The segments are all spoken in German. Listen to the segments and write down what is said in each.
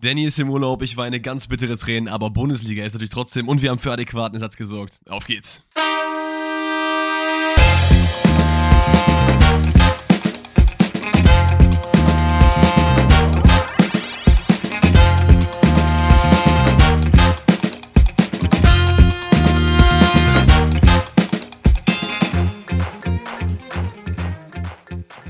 Danny ist im Urlaub, ich weine ganz bittere Tränen, aber Bundesliga ist natürlich trotzdem und wir haben für adäquaten Ersatz gesorgt. Auf geht's.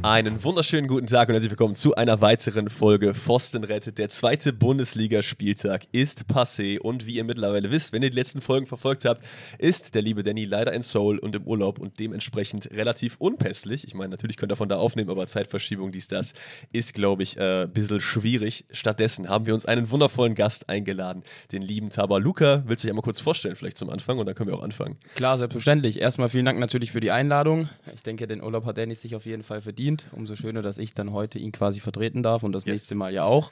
Einen wunderschönen guten Tag und herzlich willkommen zu einer weiteren Folge Pfosten rettet. Der zweite Bundesligaspieltag ist passé und wie ihr mittlerweile wisst, wenn ihr die letzten Folgen verfolgt habt, ist der liebe Danny leider in Seoul und im Urlaub und dementsprechend relativ unpässlich. Ich meine, natürlich könnt ihr von da aufnehmen, aber Zeitverschiebung, dies, das, ist, glaube ich, äh, ein bisschen schwierig. Stattdessen haben wir uns einen wundervollen Gast eingeladen, den lieben Taba Luca. Willst du dich einmal kurz vorstellen, vielleicht zum Anfang und dann können wir auch anfangen? Klar, selbstverständlich. Erstmal vielen Dank natürlich für die Einladung. Ich denke, den Urlaub hat Danny sich auf jeden Fall verdient verdient. Umso schöner, dass ich dann heute ihn quasi vertreten darf und das yes. nächste Mal ja auch.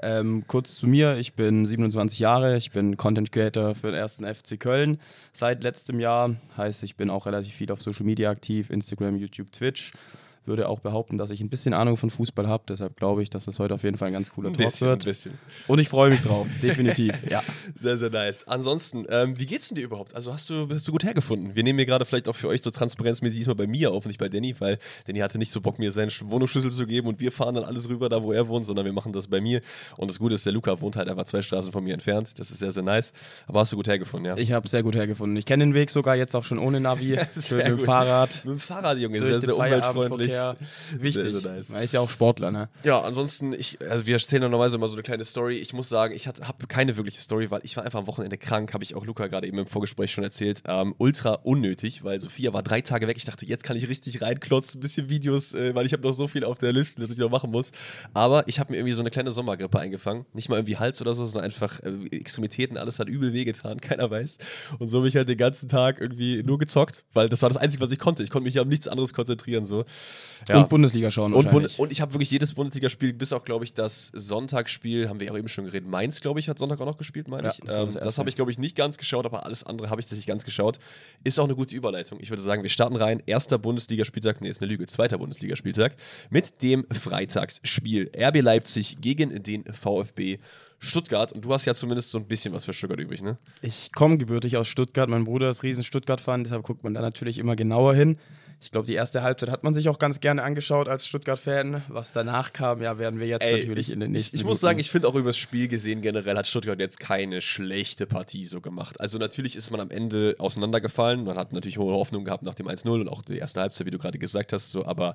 Ähm, kurz zu mir, ich bin 27 Jahre, ich bin Content Creator für den ersten FC Köln seit letztem Jahr. Heißt, ich bin auch relativ viel auf Social Media aktiv, Instagram, YouTube, Twitch würde auch behaupten, dass ich ein bisschen Ahnung von Fußball habe. Deshalb glaube ich, dass das heute auf jeden Fall ein ganz cooler ein Talk wird. Ein bisschen. Und ich freue mich drauf, definitiv. Ja. Sehr, sehr nice. Ansonsten, ähm, wie geht's denn dir überhaupt? Also hast du, hast du gut hergefunden? Wir nehmen hier gerade vielleicht auch für euch so transparenzmäßig diesmal bei mir auf, nicht bei Danny, weil Danny hatte nicht so Bock, mir seinen Wohnungsschlüssel zu geben und wir fahren dann alles rüber, da wo er wohnt, sondern wir machen das bei mir. Und das Gute ist, der Luca wohnt halt einfach zwei Straßen von mir entfernt. Das ist sehr, sehr nice. Aber hast du gut hergefunden, ja? Ich habe sehr gut hergefunden. Ich kenne den Weg sogar jetzt auch schon ohne Navi. Mit dem Fahrrad. Mit dem Fahrrad, Junge. Sehr, sehr umweltfreundlich. Wichtig Richtig. Sehr, sehr nice. ist ja auch Sportler, ne? Ja, ansonsten, ich, also wir erzählen normalerweise immer so eine kleine Story. Ich muss sagen, ich habe keine wirkliche Story, weil ich war einfach am Wochenende krank, habe ich auch Luca gerade eben im Vorgespräch schon erzählt. Ähm, ultra unnötig, weil Sophia war drei Tage weg. Ich dachte, jetzt kann ich richtig reinklotzen, ein bisschen Videos, äh, weil ich habe noch so viel auf der Liste, das ich noch machen muss. Aber ich habe mir irgendwie so eine kleine Sommergrippe eingefangen. Nicht mal irgendwie Hals oder so, sondern einfach äh, Extremitäten, alles hat übel wehgetan, keiner weiß. Und so habe ich halt den ganzen Tag irgendwie nur gezockt, weil das war das Einzige, was ich konnte. Ich konnte mich ja um nichts anderes konzentrieren. So. Ja. Und Bundesliga schauen und, Bund und ich habe wirklich jedes Bundesligaspiel, bis auch, glaube ich, das Sonntagsspiel, haben wir auch eben schon geredet. Mainz, glaube ich, hat Sonntag auch noch gespielt, meine ja, ich. Das, ähm, das, das habe ich, glaube ich, nicht ganz geschaut, aber alles andere habe ich tatsächlich ganz geschaut. Ist auch eine gute Überleitung. Ich würde sagen, wir starten rein. Erster Bundesligaspieltag, nee, ist eine Lüge, zweiter Bundesligaspieltag mit dem Freitagsspiel. RB Leipzig gegen den VfB Stuttgart und du hast ja zumindest so ein bisschen was für Stuttgart übrig, ne? Ich komme gebürtig aus Stuttgart, mein Bruder ist riesen Stuttgart-Fan, deshalb guckt man da natürlich immer genauer hin. Ich glaube, die erste Halbzeit hat man sich auch ganz gerne angeschaut als Stuttgart-Fan. Was danach kam, ja, werden wir jetzt Ey, natürlich ich, in den nächsten Ich, ich muss sagen, ich finde auch über das Spiel gesehen generell hat Stuttgart jetzt keine schlechte Partie so gemacht. Also natürlich ist man am Ende auseinandergefallen. Man hat natürlich hohe Hoffnung gehabt nach dem 1-0 und auch die erste Halbzeit, wie du gerade gesagt hast, so, aber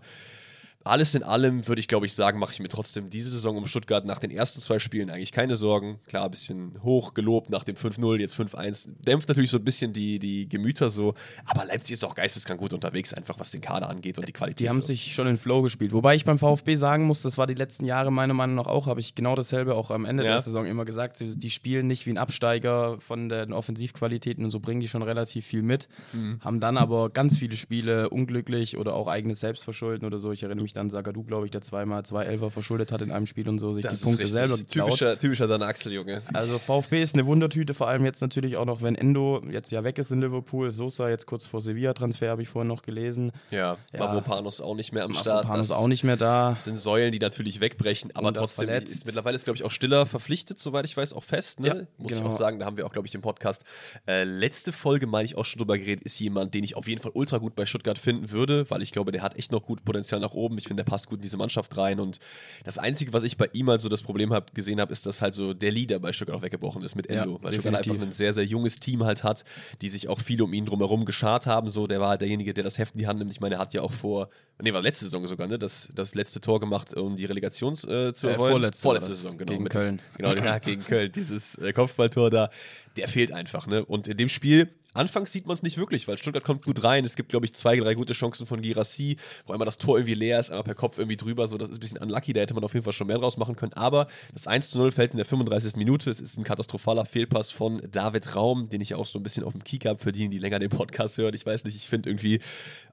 alles in allem würde ich, glaube ich, sagen, mache ich mir trotzdem diese Saison um Stuttgart nach den ersten zwei Spielen eigentlich keine Sorgen. Klar, ein bisschen hoch gelobt nach dem 5-0, jetzt 5-1. Dämpft natürlich so ein bisschen die, die Gemüter so. Aber Leipzig ist auch geisteskrank gut unterwegs, einfach was den Kader angeht und die Qualität. Die haben so. sich schon in Flow gespielt. Wobei ich beim VfB sagen muss, das war die letzten Jahre meiner Meinung nach auch, habe ich genau dasselbe auch am Ende ja. der Saison immer gesagt. Die spielen nicht wie ein Absteiger von den Offensivqualitäten und so bringen die schon relativ viel mit. Mhm. Haben dann aber ganz viele Spiele unglücklich oder auch eigenes Selbstverschulden oder so. Ich erinnere mich mich dann Sagadu, glaube ich, der zweimal zwei Elfer verschuldet hat in einem Spiel und so, sich das die Punkte richtig. selber geklaut. Typischer, typischer Dan Axel, Junge. Also VfB ist eine Wundertüte, vor allem jetzt natürlich auch noch, wenn Endo jetzt ja weg ist in Liverpool. Sosa jetzt kurz vor Sevilla-Transfer, habe ich vorhin noch gelesen. Ja, ja. Mavropanos auch nicht mehr am Start. Mavropanos auch nicht mehr da. sind Säulen, die natürlich wegbrechen, aber trotzdem ist mittlerweile ist, glaube ich, auch Stiller verpflichtet, soweit ich weiß, auch fest. Ne? Ja, Muss genau. ich auch sagen, da haben wir auch, glaube ich, im Podcast äh, letzte Folge, meine ich, auch schon drüber geredet, ist jemand, den ich auf jeden Fall ultra gut bei Stuttgart finden würde, weil ich glaube, der hat echt noch gut Potenzial nach oben. Ich finde, der passt gut in diese Mannschaft rein. Und das Einzige, was ich bei ihm halt so das Problem hab, gesehen habe, ist, dass halt so der Leader bei Stuttgart auch weggebrochen ist mit Endo. Ja, weil Stuttgart einfach ein sehr, sehr junges Team halt hat, die sich auch viele um ihn drumherum geschart haben. So, der war halt derjenige, der das Heft in die Hand nimmt. Ich meine, er hat ja auch vor, nee, war letzte Saison sogar, ne? Das, das letzte Tor gemacht, um die Relegation äh, zu äh, erholen. Vorletzte, vorletzte Saison, genau. Gegen Köln. Genau, ja, gegen Köln. Dieses äh, Kopfballtor da, der fehlt einfach, ne? Und in dem Spiel Anfangs sieht man es nicht wirklich, weil Stuttgart kommt gut rein. Es gibt, glaube ich, zwei, drei gute Chancen von Girassi, wo einmal das Tor irgendwie leer ist, einmal per Kopf irgendwie drüber. So, das ist ein bisschen unlucky, da hätte man auf jeden Fall schon mehr draus machen können. Aber das 1 zu 0 fällt in der 35. Minute. Es ist ein katastrophaler Fehlpass von David Raum, den ich auch so ein bisschen auf dem Kick habe, für die, die länger den Podcast hören. Ich weiß nicht, ich finde irgendwie,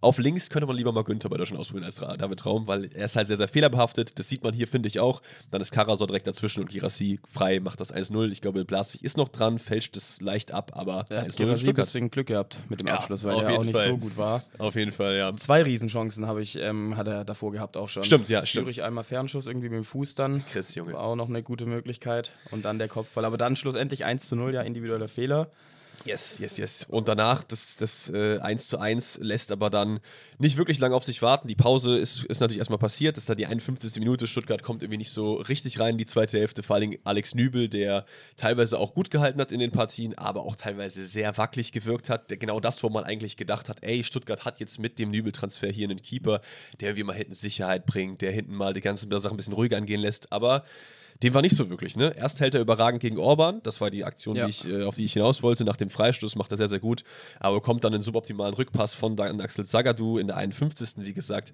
auf links könnte man lieber mal Günther bei Deutschland ausprobieren als David Raum, weil er ist halt sehr, sehr fehlerbehaftet. Das sieht man hier, finde ich auch. Dann ist Karasor direkt dazwischen und Girassi frei, macht das 1-0. Ich glaube, Blaswig ist noch dran, fälscht es leicht ab, aber ja, 1-0 Girassi bisschen Glück gehabt mit dem ja, Abschluss, weil er auch nicht Fall. so gut war. Auf jeden Fall, ja. Zwei Riesenchancen habe ich, ähm, hat er davor gehabt auch schon. Stimmt, ja, stimmt. ich einmal Fernschuss irgendwie mit dem Fuß dann. Chris, Junge. War auch noch eine gute Möglichkeit. Und dann der Kopfball. Aber dann schlussendlich 1 zu 0, ja, individueller Fehler. Yes, yes, yes. Und danach, das, das äh, 1 zu 1 lässt aber dann nicht wirklich lange auf sich warten. Die Pause ist, ist natürlich erstmal passiert. Das ist dann die 51. Minute. Stuttgart kommt irgendwie nicht so richtig rein in die zweite Hälfte. Vor allem Alex Nübel, der teilweise auch gut gehalten hat in den Partien, aber auch teilweise sehr wackelig gewirkt hat. Der, genau das, wo man eigentlich gedacht hat, ey, Stuttgart hat jetzt mit dem Nübel-Transfer hier einen Keeper, der irgendwie mal hinten Sicherheit bringt, der hinten mal die ganze Sache ein bisschen ruhiger angehen lässt. Aber dem war nicht so wirklich, ne? Erst hält er überragend gegen Orban, das war die Aktion, ja. die ich, äh, auf die ich hinaus wollte. Nach dem Freistoß macht er sehr, sehr gut, aber kommt dann einen suboptimalen Rückpass von Axel Zagadou in der 51. wie gesagt.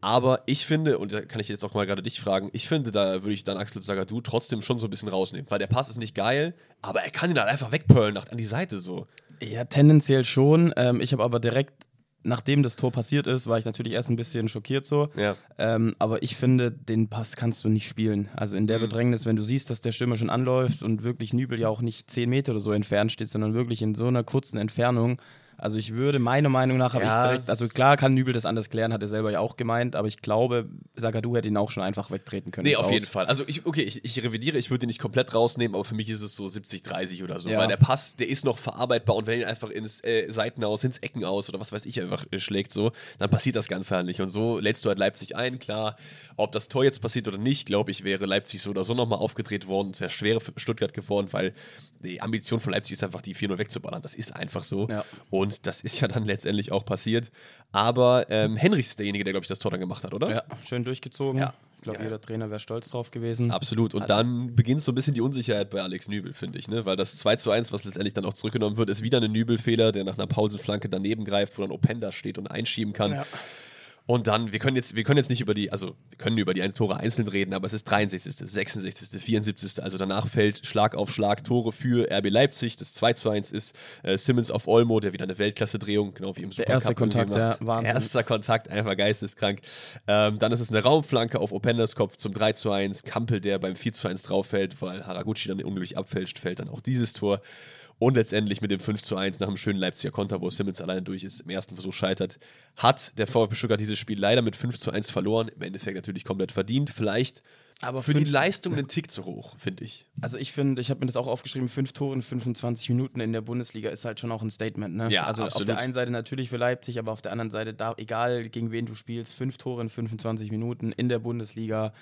Aber ich finde, und da kann ich jetzt auch mal gerade dich fragen, ich finde, da würde ich dann Axel Zagadou trotzdem schon so ein bisschen rausnehmen, weil der Pass ist nicht geil, aber er kann ihn halt einfach wegpölen an die Seite so. Ja, tendenziell schon. Ähm, ich habe aber direkt nachdem das Tor passiert ist, war ich natürlich erst ein bisschen schockiert so. Ja. Ähm, aber ich finde, den Pass kannst du nicht spielen. Also in der mhm. Bedrängnis, wenn du siehst, dass der Stürmer schon anläuft und wirklich Nübel ja auch nicht 10 Meter oder so entfernt steht, sondern wirklich in so einer kurzen Entfernung, also ich würde, meiner Meinung nach, habe ja. ich direkt, also klar kann Nübel das anders klären, hat er selber ja auch gemeint, aber ich glaube, Sagadu hätte ihn auch schon einfach wegtreten können. Nee, auf aus. jeden Fall. Also ich, okay, ich, ich revidiere, ich würde ihn nicht komplett rausnehmen, aber für mich ist es so 70-30 oder so, ja. weil der Pass, der ist noch verarbeitbar und wenn ihn einfach ins äh, Seiten aus, ins Ecken aus oder was weiß ich einfach äh, schlägt so, dann passiert das Ganze halt nicht und so lädst du halt Leipzig ein, klar, ob das Tor jetzt passiert oder nicht, glaube ich, wäre Leipzig so oder so nochmal aufgedreht worden, sehr schwer für Stuttgart geworden, weil die Ambition von Leipzig ist einfach, die 4-0 wegzuballern. Das ist einfach so. Ja. Und das ist ja dann letztendlich auch passiert. Aber ähm, Henrich ist derjenige, der, glaube ich, das Tor dann gemacht hat, oder? Ja, schön durchgezogen. Ja. Ich glaube, ja. jeder Trainer wäre stolz drauf gewesen. Absolut. Und dann beginnt so ein bisschen die Unsicherheit bei Alex Nübel, finde ich. Ne? Weil das 2 zu 1, was letztendlich dann auch zurückgenommen wird, ist wieder ein Nübelfehler, der nach einer Pausenflanke daneben greift, wo dann Openda steht und einschieben kann. Ja. Und dann, wir können jetzt, wir können jetzt nicht über die, also wir können über die Tore einzeln reden, aber es ist 63., 66., 74., also danach fällt Schlag auf Schlag Tore für RB Leipzig. Das 2 zu 1 ist äh, Simmons auf Olmo, der wieder eine Weltklasse-Drehung, genau wie im Supercup Der erste Kontakt, der Wahnsinn. Erster Kontakt, einfach geisteskrank. Ähm, dann ist es eine Raumflanke auf Opendas Kopf zum 3 zu 1. Kampel, der beim 4 zu 1 drauf fällt, weil Haraguchi dann unglücklich abfälscht, fällt dann auch dieses Tor. Und letztendlich mit dem 5 zu 1 nach einem schönen Leipziger Konter, wo Simmons alleine durch ist, im ersten Versuch scheitert, hat der VfB Stuttgart dieses Spiel leider mit 5 zu 1 verloren. Im Endeffekt natürlich komplett verdient. Vielleicht aber für die Leistung einen Tick zu hoch, finde ich. Also ich finde, ich habe mir das auch aufgeschrieben, fünf Tore in 25 Minuten in der Bundesliga ist halt schon auch ein Statement. Ne? Ja, also absolut. auf der einen Seite natürlich für Leipzig, aber auf der anderen Seite, da, egal gegen wen du spielst, fünf Tore in 25 Minuten in der Bundesliga,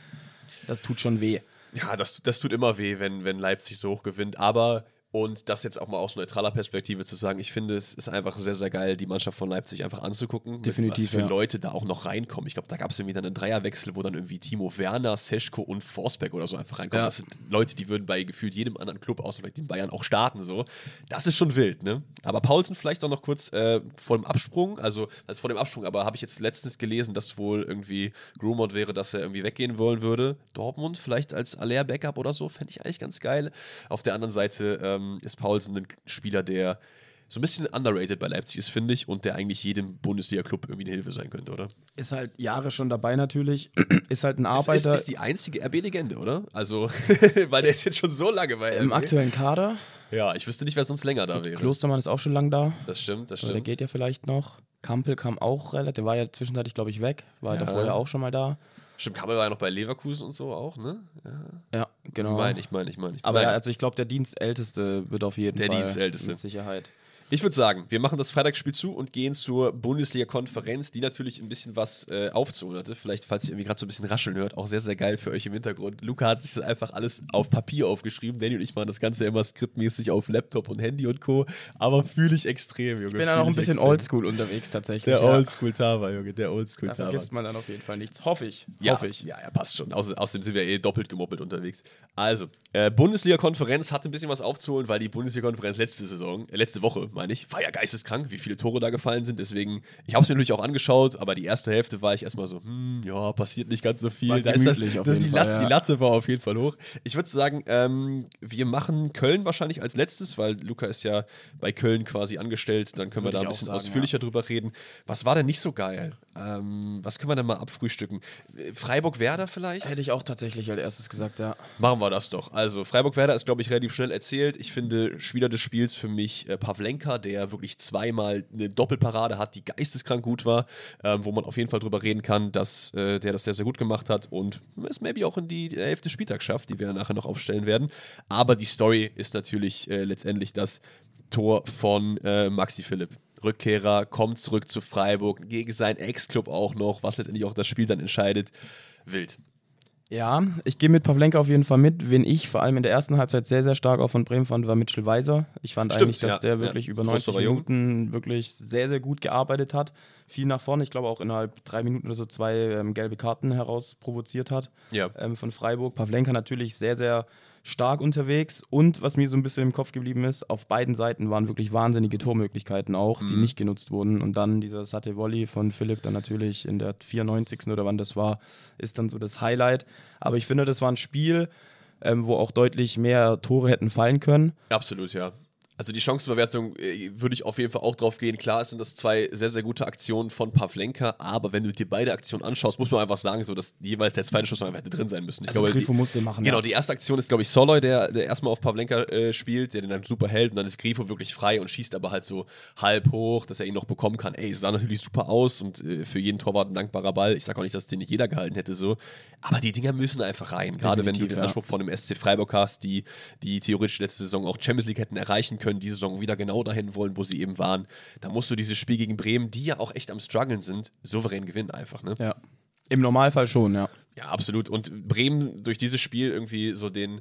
das tut schon weh. Ja, das, das tut immer weh, wenn, wenn Leipzig so hoch gewinnt. Aber und das jetzt auch mal aus neutraler Perspektive zu sagen, ich finde, es ist einfach sehr, sehr geil, die Mannschaft von Leipzig einfach anzugucken. Definitiv. Was für ja. Leute da auch noch reinkommen. Ich glaube, da gab es irgendwie dann einen Dreierwechsel, wo dann irgendwie Timo Werner, Seschko und Forsberg oder so einfach reinkommen. Ja. Das sind Leute, die würden bei gefühlt jedem anderen Club, außer vielleicht den Bayern, auch starten. So. Das ist schon wild, ne? Aber Paulsen vielleicht auch noch kurz äh, vor dem Absprung, also, also vor dem Absprung, aber habe ich jetzt letztens gelesen, dass wohl irgendwie Grumont wäre, dass er irgendwie weggehen wollen würde. Dortmund vielleicht als Aller-Backup oder so, fände ich eigentlich ganz geil. Auf der anderen Seite ähm, ähm, ist Paulsen ein Spieler, der so ein bisschen underrated bei Leipzig ist, finde ich, und der eigentlich jedem Bundesliga-Club irgendwie eine Hilfe sein könnte, oder? Ist halt Jahre schon dabei natürlich. ist halt ein Arbeiter. Ist, ist, ist die einzige RB-Legende, oder? Also, weil der ist jetzt schon so lange bei RB. Im aktuellen Kader. Ja, ich wüsste nicht, wer sonst länger da wäre. Klostermann ist auch schon lang da. Das stimmt, das stimmt. der geht ja vielleicht noch. Kampel kam auch relativ, der war ja zwischenzeitlich, glaube ich, weg. War ja. davor ja auch schon mal da. Stimmt, Kabel war ja noch bei Leverkusen und so auch, ne? Ja, ja genau. Ich meine, ich meine, ich meine. Aber ja, also ich glaube, der Dienstälteste wird auf jeden der Fall. Der Dienstälteste. Mit Sicherheit. Ich würde sagen, wir machen das Freitagsspiel zu und gehen zur Bundesliga-Konferenz, die natürlich ein bisschen was äh, aufzuholen hatte. Vielleicht, falls ihr irgendwie gerade so ein bisschen rascheln hört, auch sehr, sehr geil für euch im Hintergrund. Luca hat sich das einfach alles auf Papier aufgeschrieben. Danny und ich machen das Ganze immer skriptmäßig auf Laptop und Handy und Co. Aber fühle ich extrem, Junge. Ich bin da noch ein bisschen oldschool unterwegs tatsächlich. Der ja. Oldschool-Tava, Junge, der Oldschool-Tava. Da vergisst man dann auf jeden Fall nichts. Hoffe ich. Ja, Hoffe ich. Ja, ja, passt schon. Außer, außerdem sind wir eh doppelt gemoppelt unterwegs. Also, äh, Bundesliga-Konferenz hat ein bisschen was aufzuholen, weil die Bundesliga-Konferenz letzte Saison, äh, letzte Woche, meine ich, war ja geisteskrank wie viele Tore da gefallen sind. Deswegen, ich habe es mir natürlich auch angeschaut, aber die erste Hälfte war ich erstmal so, hm, ja, passiert nicht ganz so viel. Da ist das, das die, Fall, ja. die, Latte war auf jeden Fall hoch. Ich würde sagen, ähm, wir machen Köln wahrscheinlich als letztes, weil Luca ist ja bei Köln quasi angestellt. Dann können würde wir da ein bisschen sagen, ausführlicher ja. drüber reden. Was war denn nicht so geil? Ähm, was können wir denn mal abfrühstücken? Freiburg-Werder vielleicht? Hätte ich auch tatsächlich als erstes gesagt, ja. Machen wir das doch. Also, Freiburg-Werder ist, glaube ich, relativ schnell erzählt. Ich finde, Spieler des Spiels für mich äh, Pavlenka, der wirklich zweimal eine Doppelparade hat, die geisteskrank gut war, ähm, wo man auf jeden Fall drüber reden kann, dass äh, der das sehr, sehr gut gemacht hat und es maybe auch in die elfte Spieltag schafft, die wir nachher noch aufstellen werden. Aber die Story ist natürlich äh, letztendlich das Tor von äh, Maxi Philipp. Rückkehrer, kommt zurück zu Freiburg, gegen seinen Ex-Club auch noch, was letztendlich auch das Spiel dann entscheidet. Wild. Ja, ich gehe mit Pavlenka auf jeden Fall mit. Wen ich vor allem in der ersten Halbzeit sehr, sehr stark auch von Bremen fand, war Mitchell Weiser. Ich fand Stimmt, eigentlich, dass ja, der wirklich ja. über 90 Minuten wirklich sehr, sehr gut gearbeitet hat. Viel nach vorne. Ich glaube auch innerhalb drei Minuten oder so zwei ähm, gelbe Karten heraus provoziert hat ja. ähm, von Freiburg. Pavlenka natürlich sehr, sehr stark unterwegs und was mir so ein bisschen im Kopf geblieben ist, auf beiden Seiten waren wirklich wahnsinnige Tormöglichkeiten auch, mhm. die nicht genutzt wurden und dann dieser Satte Volley von Philipp dann natürlich in der 94. oder wann das war, ist dann so das Highlight. Aber ich finde, das war ein Spiel, ähm, wo auch deutlich mehr Tore hätten fallen können. Absolut, ja. Also die Chancenverwertung äh, würde ich auf jeden Fall auch drauf gehen. Klar sind das zwei sehr, sehr gute Aktionen von Pavlenka, aber wenn du dir beide Aktionen anschaust, muss man einfach sagen, so dass jeweils der zweite Schuss einfach hätte drin sein müssen. Ich also glaube, Grifo muss den machen. Genau, ja. die erste Aktion ist, glaube ich, Soloy, der, der erstmal auf Pavlenka äh, spielt, der den dann super hält und dann ist Grifo wirklich frei und schießt aber halt so halb hoch, dass er ihn noch bekommen kann. Ey, sah natürlich super aus und äh, für jeden Torwart ein dankbarer Ball. Ich sage auch nicht, dass den nicht jeder gehalten hätte so, aber die Dinger müssen einfach rein. Gerade wenn du den Anspruch von dem SC Freiburg hast, die, die theoretisch letzte Saison auch Champions League hätten erreichen können, diese Saison wieder genau dahin wollen, wo sie eben waren, da musst du dieses Spiel gegen Bremen, die ja auch echt am struggeln sind, souverän gewinnen einfach. Ne? Ja. Im Normalfall schon, ja. Ja, absolut. Und Bremen durch dieses Spiel irgendwie so den,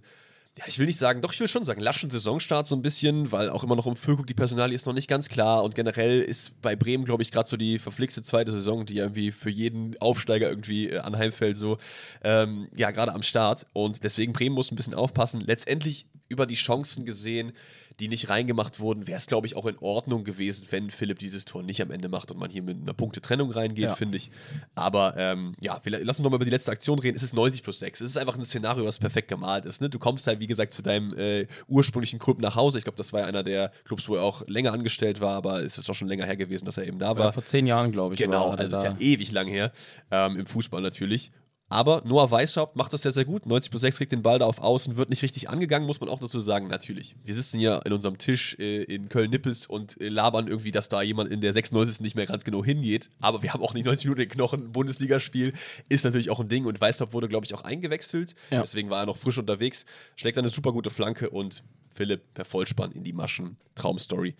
ja, ich will nicht sagen, doch, ich will schon sagen, laschen Saisonstart so ein bisschen, weil auch immer noch um Füllkrug die Personalie ist noch nicht ganz klar und generell ist bei Bremen, glaube ich, gerade so die verflixte zweite Saison, die irgendwie für jeden Aufsteiger irgendwie äh, anheimfällt, so, ähm, ja, gerade am Start und deswegen Bremen muss ein bisschen aufpassen. Letztendlich über die Chancen gesehen, die nicht reingemacht wurden, wäre es, glaube ich, auch in Ordnung gewesen, wenn Philipp dieses Tor nicht am Ende macht und man hier mit einer Punktetrennung reingeht, ja. finde ich. Aber ähm, ja, wir lassen uns nochmal über die letzte Aktion reden. Es ist 90 plus 6. Es ist einfach ein Szenario, was perfekt gemalt ist. Ne? Du kommst halt, wie gesagt, zu deinem äh, ursprünglichen Club nach Hause. Ich glaube, das war ja einer der Clubs, wo er auch länger angestellt war, aber es ist auch schon länger her gewesen, dass er eben da war. Ja, vor zehn Jahren, glaube ich. Genau, also ist ja ewig lang her. Ähm, Im Fußball natürlich. Aber Noah Weishaupt macht das sehr, sehr gut. 90 plus 6 kriegt den Ball da auf Außen, wird nicht richtig angegangen, muss man auch dazu sagen, natürlich. Wir sitzen hier in unserem Tisch äh, in Köln-Nippes und äh, labern irgendwie, dass da jemand in der 96. nicht mehr ganz genau hingeht. Aber wir haben auch nicht 90 Minuten den Knochen. Bundesligaspiel ist natürlich auch ein Ding und Weishaupt wurde, glaube ich, auch eingewechselt. Ja. Deswegen war er noch frisch unterwegs. Schlägt eine super gute Flanke und Philipp per Vollspann in die Maschen. Traumstory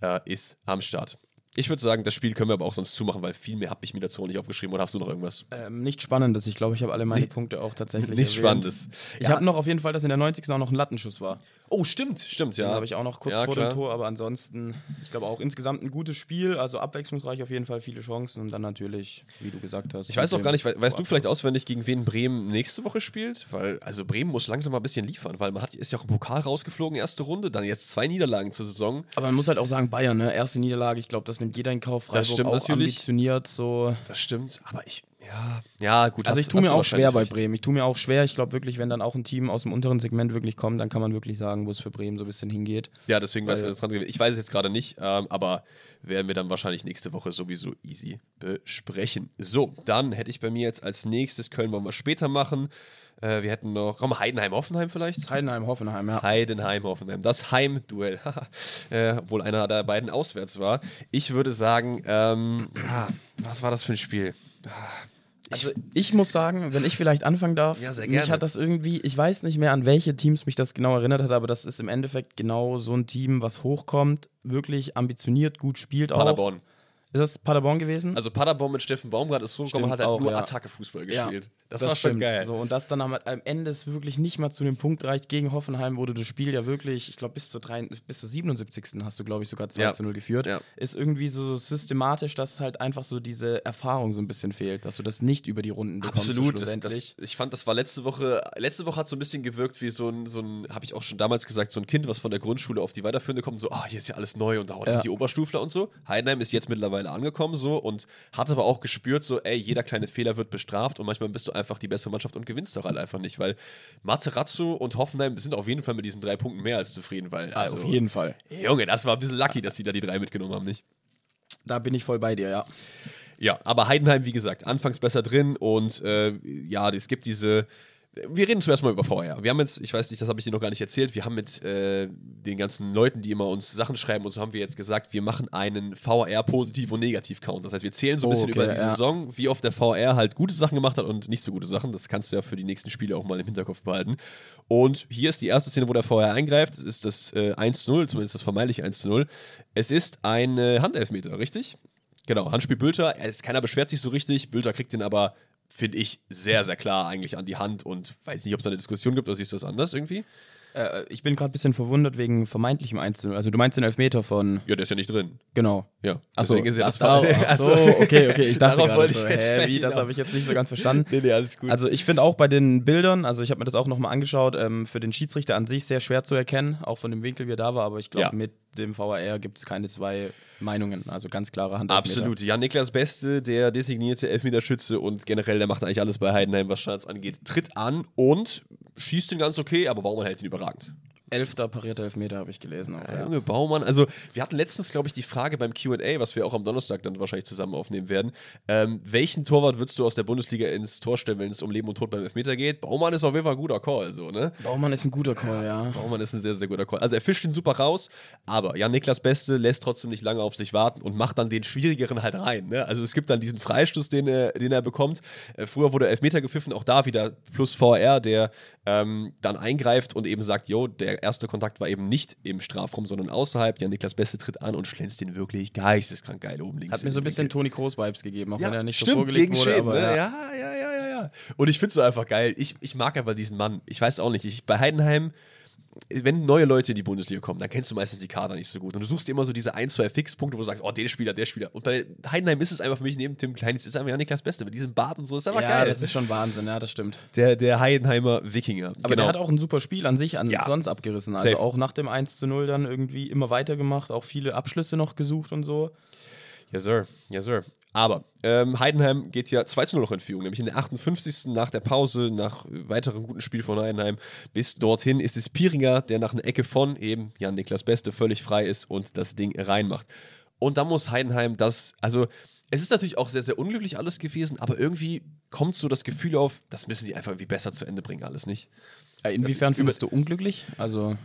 äh, ist am Start. Ich würde sagen, das Spiel können wir aber auch sonst zumachen, weil viel mehr habe ich mir dazu nicht aufgeschrieben. Oder hast du noch irgendwas? Ähm, nicht Spannendes. Ich glaube, ich habe alle meine Punkte auch tatsächlich. Nicht erwähnt. Spannendes. Ich ja. habe noch auf jeden Fall, dass in der 90. auch noch ein Lattenschuss war. Oh, stimmt, stimmt, ja. Den habe ich auch noch kurz ja, vor klar. dem Tor, aber ansonsten, ich glaube auch insgesamt ein gutes Spiel, also abwechslungsreich auf jeden Fall, viele Chancen und dann natürlich, wie du gesagt hast. Ich weiß auch gar nicht, weißt du vielleicht auswendig, gegen wen Bremen nächste Woche spielt? Weil, also Bremen muss langsam mal ein bisschen liefern, weil man hat, ist ja auch im Pokal rausgeflogen, erste Runde, dann jetzt zwei Niederlagen zur Saison. Aber man muss halt auch sagen, Bayern, ne? Erste Niederlage, ich glaube, das nimmt jeder in Kauf. Freiburg das stimmt auch natürlich. ambitioniert, so. Das stimmt, aber ich, ja, ja, gut. Also ich tue mir auch schwer bei Bremen. Ich tue mir auch schwer. Ich glaube wirklich, wenn dann auch ein Team aus dem unteren Segment wirklich kommt, dann kann man wirklich sagen, wo es für Bremen so ein bisschen hingeht. Ja, deswegen weiß ich dran Ich weiß es jetzt gerade nicht, ähm, aber werden wir dann wahrscheinlich nächste Woche sowieso easy besprechen. So, dann hätte ich bei mir jetzt als nächstes Köln wollen wir später machen. Äh, wir hätten noch, komm, Heidenheim, Hoffenheim vielleicht? Heidenheim, Hoffenheim, ja. Heidenheim, Hoffenheim. Das Heimduell. äh, obwohl einer der beiden auswärts war. Ich würde sagen, ähm, ja, was war das für ein Spiel? Also ich muss sagen, wenn ich vielleicht anfangen darf, ja, mich hat das irgendwie, ich weiß nicht mehr, an welche Teams mich das genau erinnert hat, aber das ist im Endeffekt genau so ein Team, was hochkommt, wirklich ambitioniert, gut spielt auch. Paderborn. Ist das Paderborn gewesen? Also Paderborn mit Steffen Baumgart ist so gekommen, hat halt auch, nur ja. Attacke-Fußball gespielt. Ja, das, das, war stimmt. schon geil. So, und das dann am, am Ende es wirklich nicht mal zu dem Punkt reicht gegen Hoffenheim, wo du das Spiel ja wirklich, ich glaube, bis, zur bis zur 77. hast du, glaube ich, sogar 2 ja. zu 0 geführt. Ja. Ist irgendwie so systematisch, dass halt einfach so diese Erfahrung so ein bisschen fehlt, dass du das nicht über die Runden bekommst. Absolut. Das, das, ich fand, das war letzte Woche, letzte Woche hat so ein bisschen gewirkt wie so ein, so ein habe ich auch schon damals gesagt, so ein Kind, was von der Grundschule auf die weiterführende kommt, so, ah, hier ist ja alles neu und da sind die Oberstufler und so. Heidenheim ist jetzt mittlerweile angekommen, so und hat aber auch gespürt, so, ey, jeder kleine Fehler wird bestraft und manchmal bist du einfach die bessere Mannschaft und gewinnst doch halt einfach nicht, weil Materazzo und Hoffenheim sind auf jeden Fall mit diesen drei Punkten mehr als zufrieden, weil. Also, auf jeden Fall. Junge, das war ein bisschen lucky, dass sie da die drei mitgenommen haben, nicht? Da bin ich voll bei dir, ja. Ja, aber Heidenheim, wie gesagt, anfangs besser drin und äh, ja, es gibt diese wir reden zuerst mal über VR. Wir haben jetzt, ich weiß nicht, das habe ich dir noch gar nicht erzählt, wir haben mit äh, den ganzen Leuten, die immer uns Sachen schreiben und so haben wir jetzt gesagt, wir machen einen VR-Positiv- und Negativ-Count. Das heißt, wir zählen so ein bisschen okay, über die ja. Saison, wie oft der VR halt gute Sachen gemacht hat und nicht so gute Sachen. Das kannst du ja für die nächsten Spiele auch mal im Hinterkopf behalten. Und hier ist die erste Szene, wo der VR eingreift. Es ist das äh, 1 zu 0, zumindest das vermeintliche 1 zu 0. Es ist ein äh, Handelfmeter, richtig? Genau, Handspiel Bülter. Keiner beschwert sich so richtig. Bülter kriegt den aber finde ich, sehr, sehr klar eigentlich an die Hand und weiß nicht, ob es da eine Diskussion gibt oder siehst du das anders irgendwie? Äh, ich bin gerade ein bisschen verwundert wegen vermeintlichem Einzel. Also du meinst den Elfmeter von. Ja, der ist ja nicht drin. Genau. Ja. Achso, ist ja das war. Achso, okay, okay. Ich dachte gerade so, hä, wie, das habe ich jetzt nicht so ganz verstanden. nee, nee, alles gut. Also ich finde auch bei den Bildern, also ich habe mir das auch nochmal angeschaut, ähm, für den Schiedsrichter an sich sehr schwer zu erkennen, auch von dem Winkel, wie er da war, aber ich glaube, ja. mit dem VAR gibt es keine zwei Meinungen, also ganz klare Hand. Absolut. Ja, Niklas Beste, der designierte Elfmeterschütze und generell, der macht eigentlich alles bei Heidenheim, was Standards angeht, tritt an und schießt ihn ganz okay, aber Baumann hält ihn überragend. Elfter parierter Elfmeter habe ich gelesen. Auch, ja. Junge Baumann, also wir hatten letztens, glaube ich, die Frage beim QA, was wir auch am Donnerstag dann wahrscheinlich zusammen aufnehmen werden. Ähm, welchen Torwart würdest du aus der Bundesliga ins Tor stellen, wenn es um Leben und Tod beim Elfmeter geht? Baumann ist auf jeden Fall ein guter Call, so, ne? Baumann ist ein guter Call, ja. Baumann ist ein sehr, sehr guter Call. Also er fischt ihn super raus, aber Jan Niklas Beste lässt trotzdem nicht lange auf sich warten und macht dann den schwierigeren halt rein. Ne? Also es gibt dann diesen Freistoß, den er, den er bekommt. Äh, früher wurde Elfmeter gepfiffen, auch da wieder plus VR, der ähm, dann eingreift und eben sagt, jo, der erste Kontakt war eben nicht im Strafraum, sondern außerhalb. Ja, Niklas Beste tritt an und schlänzt den wirklich geisteskrank geil oben links. Hat mir so ein bisschen Toni Kroos-Vibes gegeben, auch ja, wenn er nicht stimmt, so vorgelegt gegen wurde. Schweden, aber, ne? ja. ja, ja, ja, ja. Und ich finde es so einfach geil. Ich, ich mag einfach diesen Mann. Ich weiß auch nicht. Ich, bei Heidenheim wenn neue Leute in die Bundesliga kommen, dann kennst du meistens die Kader nicht so gut. Und du suchst dir immer so diese ein, zwei Fixpunkte, wo du sagst, oh, der Spieler, der Spieler. Und bei Heidenheim ist es einfach für mich neben Tim Klein, ist einfach Niklas Beste. Mit diesem Bart und so, ist einfach ja, geil. Ja, das ist schon Wahnsinn, ja, das stimmt. Der, der Heidenheimer Wikinger. Aber genau. der hat auch ein super Spiel an sich an ja. sonst abgerissen. Also Safe. auch nach dem 1 zu 0 dann irgendwie immer weitergemacht, auch viele Abschlüsse noch gesucht und so. Ja, Sir. Ja, Sir. Aber ähm, Heidenheim geht ja 2 zu 0 noch in Führung, nämlich in der 58. nach der Pause, nach weiteren guten Spiel von Heidenheim. Bis dorthin ist es Piringer, der nach einer Ecke von eben Jan-Niklas Beste völlig frei ist und das Ding reinmacht. Und da muss Heidenheim das, also es ist natürlich auch sehr, sehr unglücklich alles gewesen, aber irgendwie kommt so das Gefühl auf, das müssen die einfach irgendwie besser zu Ende bringen, alles nicht. Inwiefern findest du unglücklich? Also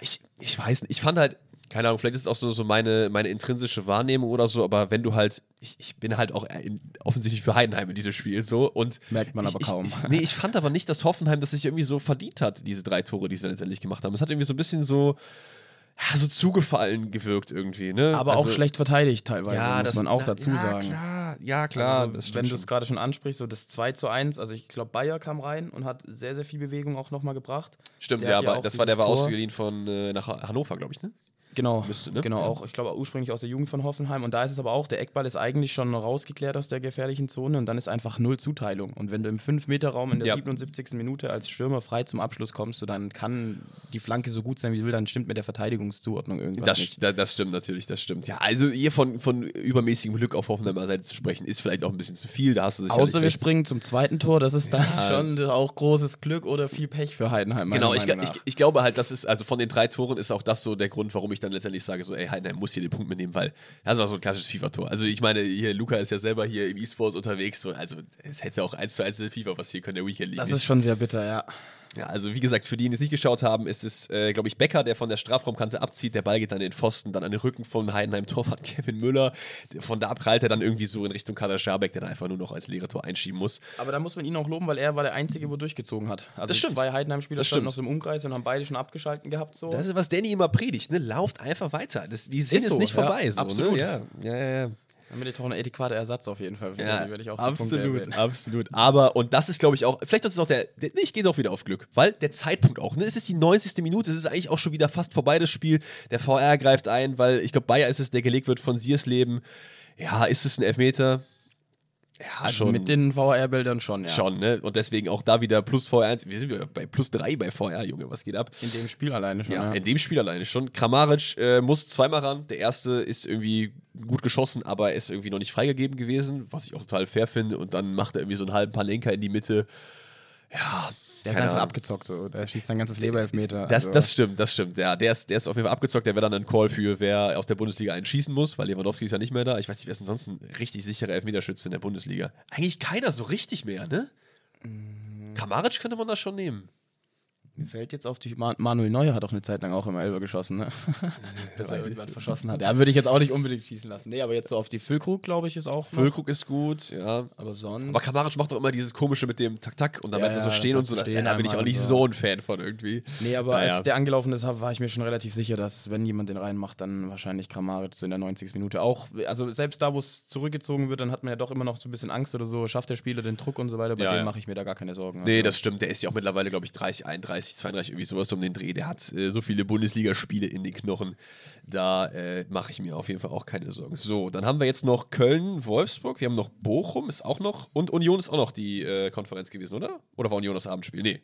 ich, ich weiß nicht, ich fand halt, keine Ahnung, vielleicht ist es auch so, so meine, meine intrinsische Wahrnehmung oder so, aber wenn du halt, ich, ich bin halt auch in, offensichtlich für Heidenheim in diesem Spiel so und. Merkt man ich, aber kaum. Ich, nee, ich fand aber nicht, dass Hoffenheim das sich irgendwie so verdient hat, diese drei Tore, die sie dann letztendlich gemacht haben. Es hat irgendwie so ein bisschen so. Ja, so zugefallen gewirkt irgendwie, ne? Aber also, auch schlecht verteidigt teilweise, ja, muss das, man auch na, dazu ja, sagen. Klar, ja, klar. Also, wenn du es gerade schon ansprichst, so das 2 zu 1, also ich glaube, Bayer kam rein und hat sehr, sehr viel Bewegung auch nochmal gebracht. Stimmt, der ja, aber das war der war ausgeliehen von äh, nach Hannover, glaube ich, ne? Genau, Müsste, ne? genau ja. auch. Ich glaube ursprünglich aus der Jugend von Hoffenheim. Und da ist es aber auch, der Eckball ist eigentlich schon rausgeklärt aus der gefährlichen Zone und dann ist einfach null Zuteilung. Und wenn du im 5-Meter-Raum in der ja. 77. Minute als Stürmer frei zum Abschluss kommst, so, dann kann die Flanke so gut sein, wie sie will, dann stimmt mit der Verteidigungszuordnung irgendwas das, nicht. Das, das stimmt natürlich, das stimmt. Ja, also hier von, von übermäßigem Glück auf Hoffenheimer Seite zu sprechen, ist vielleicht auch ein bisschen zu viel. Da hast du Außer wir springen zum zweiten Tor, das ist dann ja. schon auch großes Glück oder viel Pech für Heidenheim. Genau, ich, ich, ich, glaube halt, das ist, also von den drei Toren ist auch das so der Grund, warum ich dann letztendlich sage, so, ey, Heidenheim muss hier den Punkt mitnehmen, weil das war so ein klassisches FIFA-Tor. Also ich meine, hier Luca ist ja selber hier im E-Sports unterwegs, so, also es hätte auch 1 zu 1 FIFA passieren können, der Weekend League. Das ist schon sehr bitter, ja. Ja, also wie gesagt, für die, die es nicht geschaut haben, ist es, äh, glaube ich, Becker, der von der Strafraumkante abzieht. Der Ball geht dann in den Pfosten, dann an den Rücken von Heidenheim Torwart Kevin Müller. Von da prallt er dann irgendwie so in Richtung Kader Schabek, der dann einfach nur noch als leere Tor einschieben muss. Aber da muss man ihn auch loben, weil er war der Einzige, wo durchgezogen hat. Also das stimmt. zwei Heidenheim-Spieler standen noch so im Umkreis und haben beide schon abgeschalten gehabt. So. Das ist, was Danny immer predigt, ne? Lauft einfach weiter. Das, die sind ist so, nicht vorbei. Ja, so, ne? absolut. Ne? Ja, ja, ja. Damit auch ein adäquater Ersatz auf jeden Fall. Ja, werde ich auch absolut, absolut. Aber, und das ist, glaube ich, auch, vielleicht ist es auch der, der ich gehe doch wieder auf Glück, weil der Zeitpunkt auch, ne? Es ist die 90. Minute, es ist eigentlich auch schon wieder fast vorbei, das Spiel. Der VR greift ein, weil ich glaube, Bayer ist es, der gelegt wird von Siersleben. Ja, ist es ein Elfmeter? Ja, also schon. Mit den VR-Bildern schon, ja. Schon, ne? Und deswegen auch da wieder plus VR1. Wir sind bei plus 3 bei VR, Junge, was geht ab? In dem Spiel alleine schon. Ja, ja. in dem Spiel alleine schon. Kramaric äh, muss zweimal ran. Der erste ist irgendwie gut geschossen, aber ist irgendwie noch nicht freigegeben gewesen, was ich auch total fair finde. Und dann macht er irgendwie so einen halben Palenka in die Mitte. Ja, Der ist einfach Ahnung. abgezockt, so. Der schießt sein ganzes Leberelfmeter. Das, also. das stimmt, das stimmt. Ja, der ist, der ist auf jeden Fall abgezockt. Der wäre dann ein Call für, wer aus der Bundesliga einen schießen muss, weil Lewandowski ist ja nicht mehr da. Ich weiß nicht, wer ist denn sonst ein richtig sicherer Elfmeterschütze in der Bundesliga? Eigentlich keiner so richtig mehr, ne? Mhm. Kramaric könnte man da schon nehmen. Mir fällt jetzt auf, die Manuel Neuer hat auch eine Zeit lang auch immer Elber geschossen, ne? Dass er irgendwann verschossen hat. Ja, würde ich jetzt auch nicht unbedingt schießen lassen. Nee, aber jetzt so auf die Füllkrug, glaube ich, ist auch. Füllkrug ist gut, ja. Aber sonst. Aber Kamaric macht doch immer dieses komische mit dem Tak-Tak und dann ja, ja, so stehen und so. Stehen da bin ich auch nicht so ein Fan von irgendwie. Nee, aber naja. als der angelaufen ist, war ich mir schon relativ sicher, dass, wenn jemand den reinmacht, dann wahrscheinlich Kramaric so in der 90. Minute auch. Also selbst da, wo es zurückgezogen wird, dann hat man ja doch immer noch so ein bisschen Angst oder so. Schafft der Spieler den Druck und so weiter. Bei ja, dem mache ich mir da gar keine Sorgen. Also nee, das stimmt. Der ist ja auch mittlerweile, glaube ich, 30, 31, 32, irgendwie sowas um den Dreh. Der hat äh, so viele Bundesligaspiele in den Knochen. Da äh, mache ich mir auf jeden Fall auch keine Sorgen. So, dann haben wir jetzt noch Köln, Wolfsburg. Wir haben noch Bochum, ist auch noch. Und Union ist auch noch die äh, Konferenz gewesen, oder? Oder war Union das Abendspiel? Nee.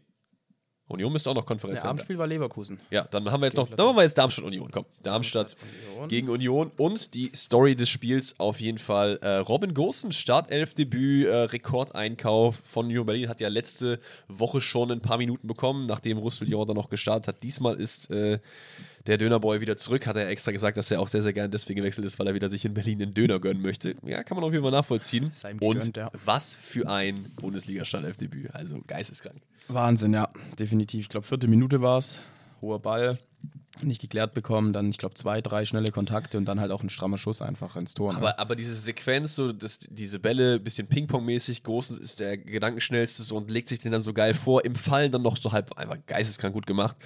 Union müsste auch noch Konferenz sein. Abendspiel war Leverkusen. Ja, dann haben wir jetzt noch, dann machen wir jetzt Darmstadt Union. Komm, Darmstadt Union. gegen Union und die Story des Spiels auf jeden Fall. Äh, Robin Gosen, Startelfdebüt, äh, Rekordeinkauf von Union Berlin, hat ja letzte Woche schon ein paar Minuten bekommen, nachdem Roussillon dann noch gestartet hat. Diesmal ist äh, der Dönerboy wieder zurück. Hat er extra gesagt, dass er auch sehr, sehr gerne deswegen gewechselt ist, weil er wieder sich in Berlin einen Döner gönnen möchte. Ja, kann man auf jeden Fall nachvollziehen. Und gegönnt, ja. was für ein Bundesliga-Startelfdebüt. Also geisteskrank. Wahnsinn, ja, definitiv. Ich glaube, vierte Minute war es. Hoher Ball, nicht geklärt bekommen, dann ich glaube zwei, drei schnelle Kontakte und dann halt auch ein strammer Schuss einfach ins Tor. Ne? Aber, diese Sequenz, so das, diese Bälle, bisschen Ping-Pong-mäßig, Großens ist der gedankenschnellste so und legt sich den dann so geil vor, im Fallen dann noch so halb einfach geisteskrank gut gemacht.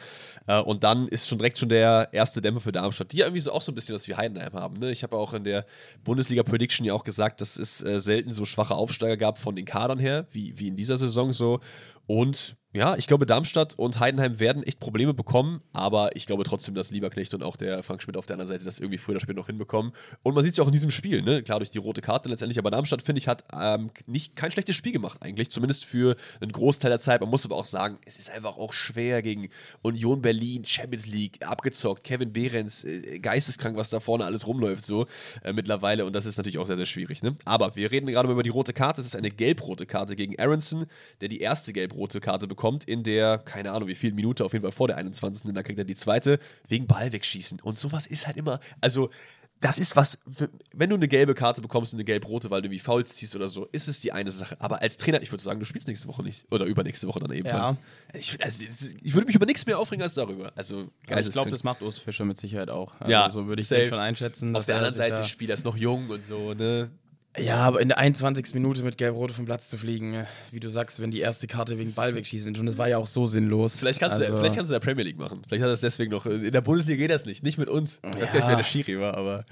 Äh, und dann ist schon direkt schon der erste Dämpfer für Darmstadt, die ja irgendwie so auch so ein bisschen was wie Heidenheim haben. Ne? Ich habe auch in der Bundesliga-Prediction ja auch gesagt, dass es äh, selten so schwache Aufsteiger gab von den Kadern her, wie, wie in dieser Saison so. Und ja, ich glaube, Darmstadt und Heidenheim werden echt Probleme bekommen, aber ich glaube trotzdem, dass Lieberknecht und auch der Frank Schmidt auf der anderen Seite das irgendwie früher oder später noch hinbekommen. Und man sieht es ja auch in diesem Spiel, ne? Klar, durch die rote Karte letztendlich, aber Darmstadt, finde ich, hat ähm, nicht, kein schlechtes Spiel gemacht eigentlich, zumindest für einen Großteil der Zeit. Man muss aber auch sagen, es ist einfach auch schwer gegen Union Berlin, Champions League, abgezockt, Kevin Behrens, äh, geisteskrank, was da vorne alles rumläuft so äh, mittlerweile und das ist natürlich auch sehr, sehr schwierig, ne? Aber wir reden gerade über die rote Karte, es ist eine gelb-rote Karte gegen Aronson, der die erste gelb-rote Karte bekommt in der keine Ahnung, wie viel Minute, auf jeden Fall vor der 21. Und dann kriegt er die zweite, wegen Ball wegschießen. Und sowas ist halt immer, also das ist was, wenn du eine gelbe Karte bekommst und eine gelb-rote, weil du irgendwie Fouls ziehst oder so, ist es die eine Sache. Aber als Trainer, ich würde sagen, du spielst nächste Woche nicht. Oder übernächste Woche dann ebenfalls. Ja. Ich, also, ich, würde mich über nichts mehr aufregen als darüber. Also, also ich glaube, das macht Urs Fischer mit Sicherheit auch. Also, ja, so würde ich den schon einschätzen. Auf der anderen Seite, Spieler ist noch jung und so, ne? Ja, aber in der 21. Minute mit Gelb-Rot vom Platz zu fliegen, äh, wie du sagst, wenn die erste Karte wegen Ball wegschießen und das war ja auch so sinnlos. Vielleicht kannst, also, du, vielleicht kannst du in der Premier League machen. Vielleicht hat er es deswegen noch. In der Bundesliga geht das nicht. Nicht mit uns. Ich weiß gar nicht, wer der Schiri war, aber.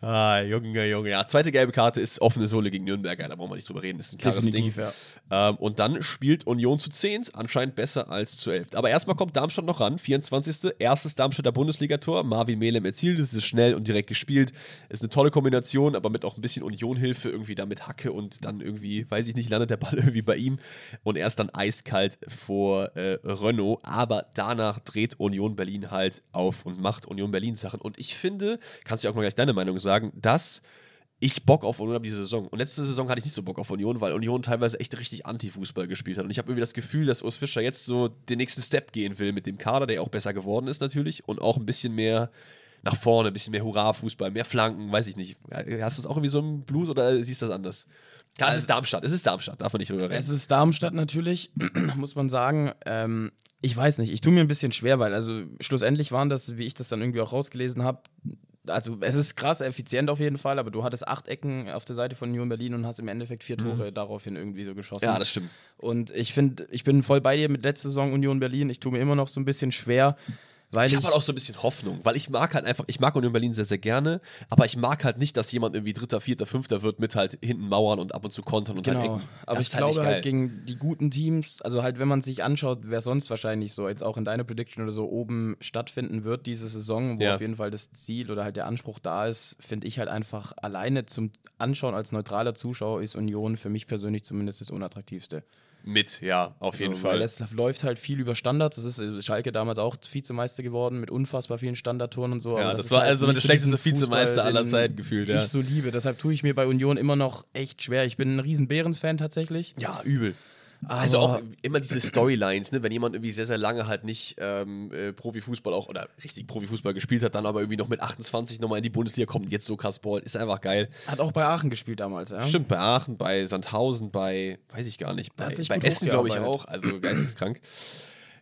Ah, Junge, Junge. Ja, zweite gelbe Karte ist offene Sohle gegen Nürnberg. Da brauchen wir nicht drüber reden. Das ist ein klares Definitiv, Ding. Ja. Ähm, und dann spielt Union zu 10, anscheinend besser als zu 11. Aber erstmal kommt Darmstadt noch ran. 24. Erstes Darmstädter Bundesligator. Marvin Melem erzielt. Es ist schnell und direkt gespielt. Ist eine tolle Kombination, aber mit auch ein bisschen Union-Hilfe irgendwie damit Hacke und dann irgendwie, weiß ich nicht, landet der Ball irgendwie bei ihm und er ist dann eiskalt vor äh, Renault. Aber danach dreht Union Berlin halt auf und macht Union Berlin Sachen. Und ich finde, kannst du auch mal gleich deine Meinung sagen, dass ich Bock auf Union habe diese Saison. Und letzte Saison hatte ich nicht so Bock auf Union, weil Union teilweise echt richtig Anti-Fußball gespielt hat. Und ich habe irgendwie das Gefühl, dass Urs Fischer jetzt so den nächsten Step gehen will mit dem Kader, der auch besser geworden ist natürlich und auch ein bisschen mehr nach vorne, ein bisschen mehr Hurra-Fußball, mehr Flanken, weiß ich nicht. Hast du das auch irgendwie so im Blut oder siehst du das anders? Ja, es ist Darmstadt, es ist Darmstadt, darf man nicht drüber reden. Es ist Darmstadt natürlich, muss man sagen. Ähm, ich weiß nicht, ich tue mir ein bisschen schwer, weil also schlussendlich waren das, wie ich das dann irgendwie auch rausgelesen habe, also es ist krass effizient auf jeden Fall, aber du hattest acht Ecken auf der Seite von Union Berlin und hast im Endeffekt vier Tore mhm. daraufhin irgendwie so geschossen. Ja, das stimmt. Und ich finde, ich bin voll bei dir mit letzter Saison Union Berlin. Ich tue mir immer noch so ein bisschen schwer, weil ich habe halt auch so ein bisschen Hoffnung, weil ich mag halt einfach, ich mag Union Berlin sehr, sehr gerne, aber ich mag halt nicht, dass jemand irgendwie Dritter, Vierter, Fünfter wird mit halt hinten Mauern und ab und zu kontern und halt genau. halt Ecken. Aber ich halt glaube halt gegen die guten Teams, also halt wenn man sich anschaut, wer sonst wahrscheinlich so, jetzt auch in deiner Prediction oder so oben stattfinden wird diese Saison, wo ja. auf jeden Fall das Ziel oder halt der Anspruch da ist, finde ich halt einfach alleine zum Anschauen als neutraler Zuschauer ist Union für mich persönlich zumindest das unattraktivste. Mit, ja, auf jeden also, Fall. Weil es läuft halt viel über Standards. Das ist äh, Schalke damals auch Vizemeister geworden mit unfassbar vielen Standardtoren und so. Ja, das, das, war halt also der schlechteste Vizemeister aller Zeiten gefühlt. Ja. Ich so liebe. Deshalb tue ich mir bei Union immer noch echt schwer. Ich bin ein riesen Behrens-Fan tatsächlich. Ja, übel. Also auch immer diese Storylines, ne? wenn jemand irgendwie sehr, sehr lange halt nicht ähm, äh, Profifußball auch oder richtig Profifußball gespielt hat, dann aber irgendwie noch mit 28 nochmal in die Bundesliga kommt, jetzt so krass ballt, ist einfach geil. Hat auch bei Aachen gespielt damals, ja? Stimmt, bei Aachen, bei Sandhausen, bei, weiß ich gar nicht, bei, bei Essen glaube ich auch, also geisteskrank.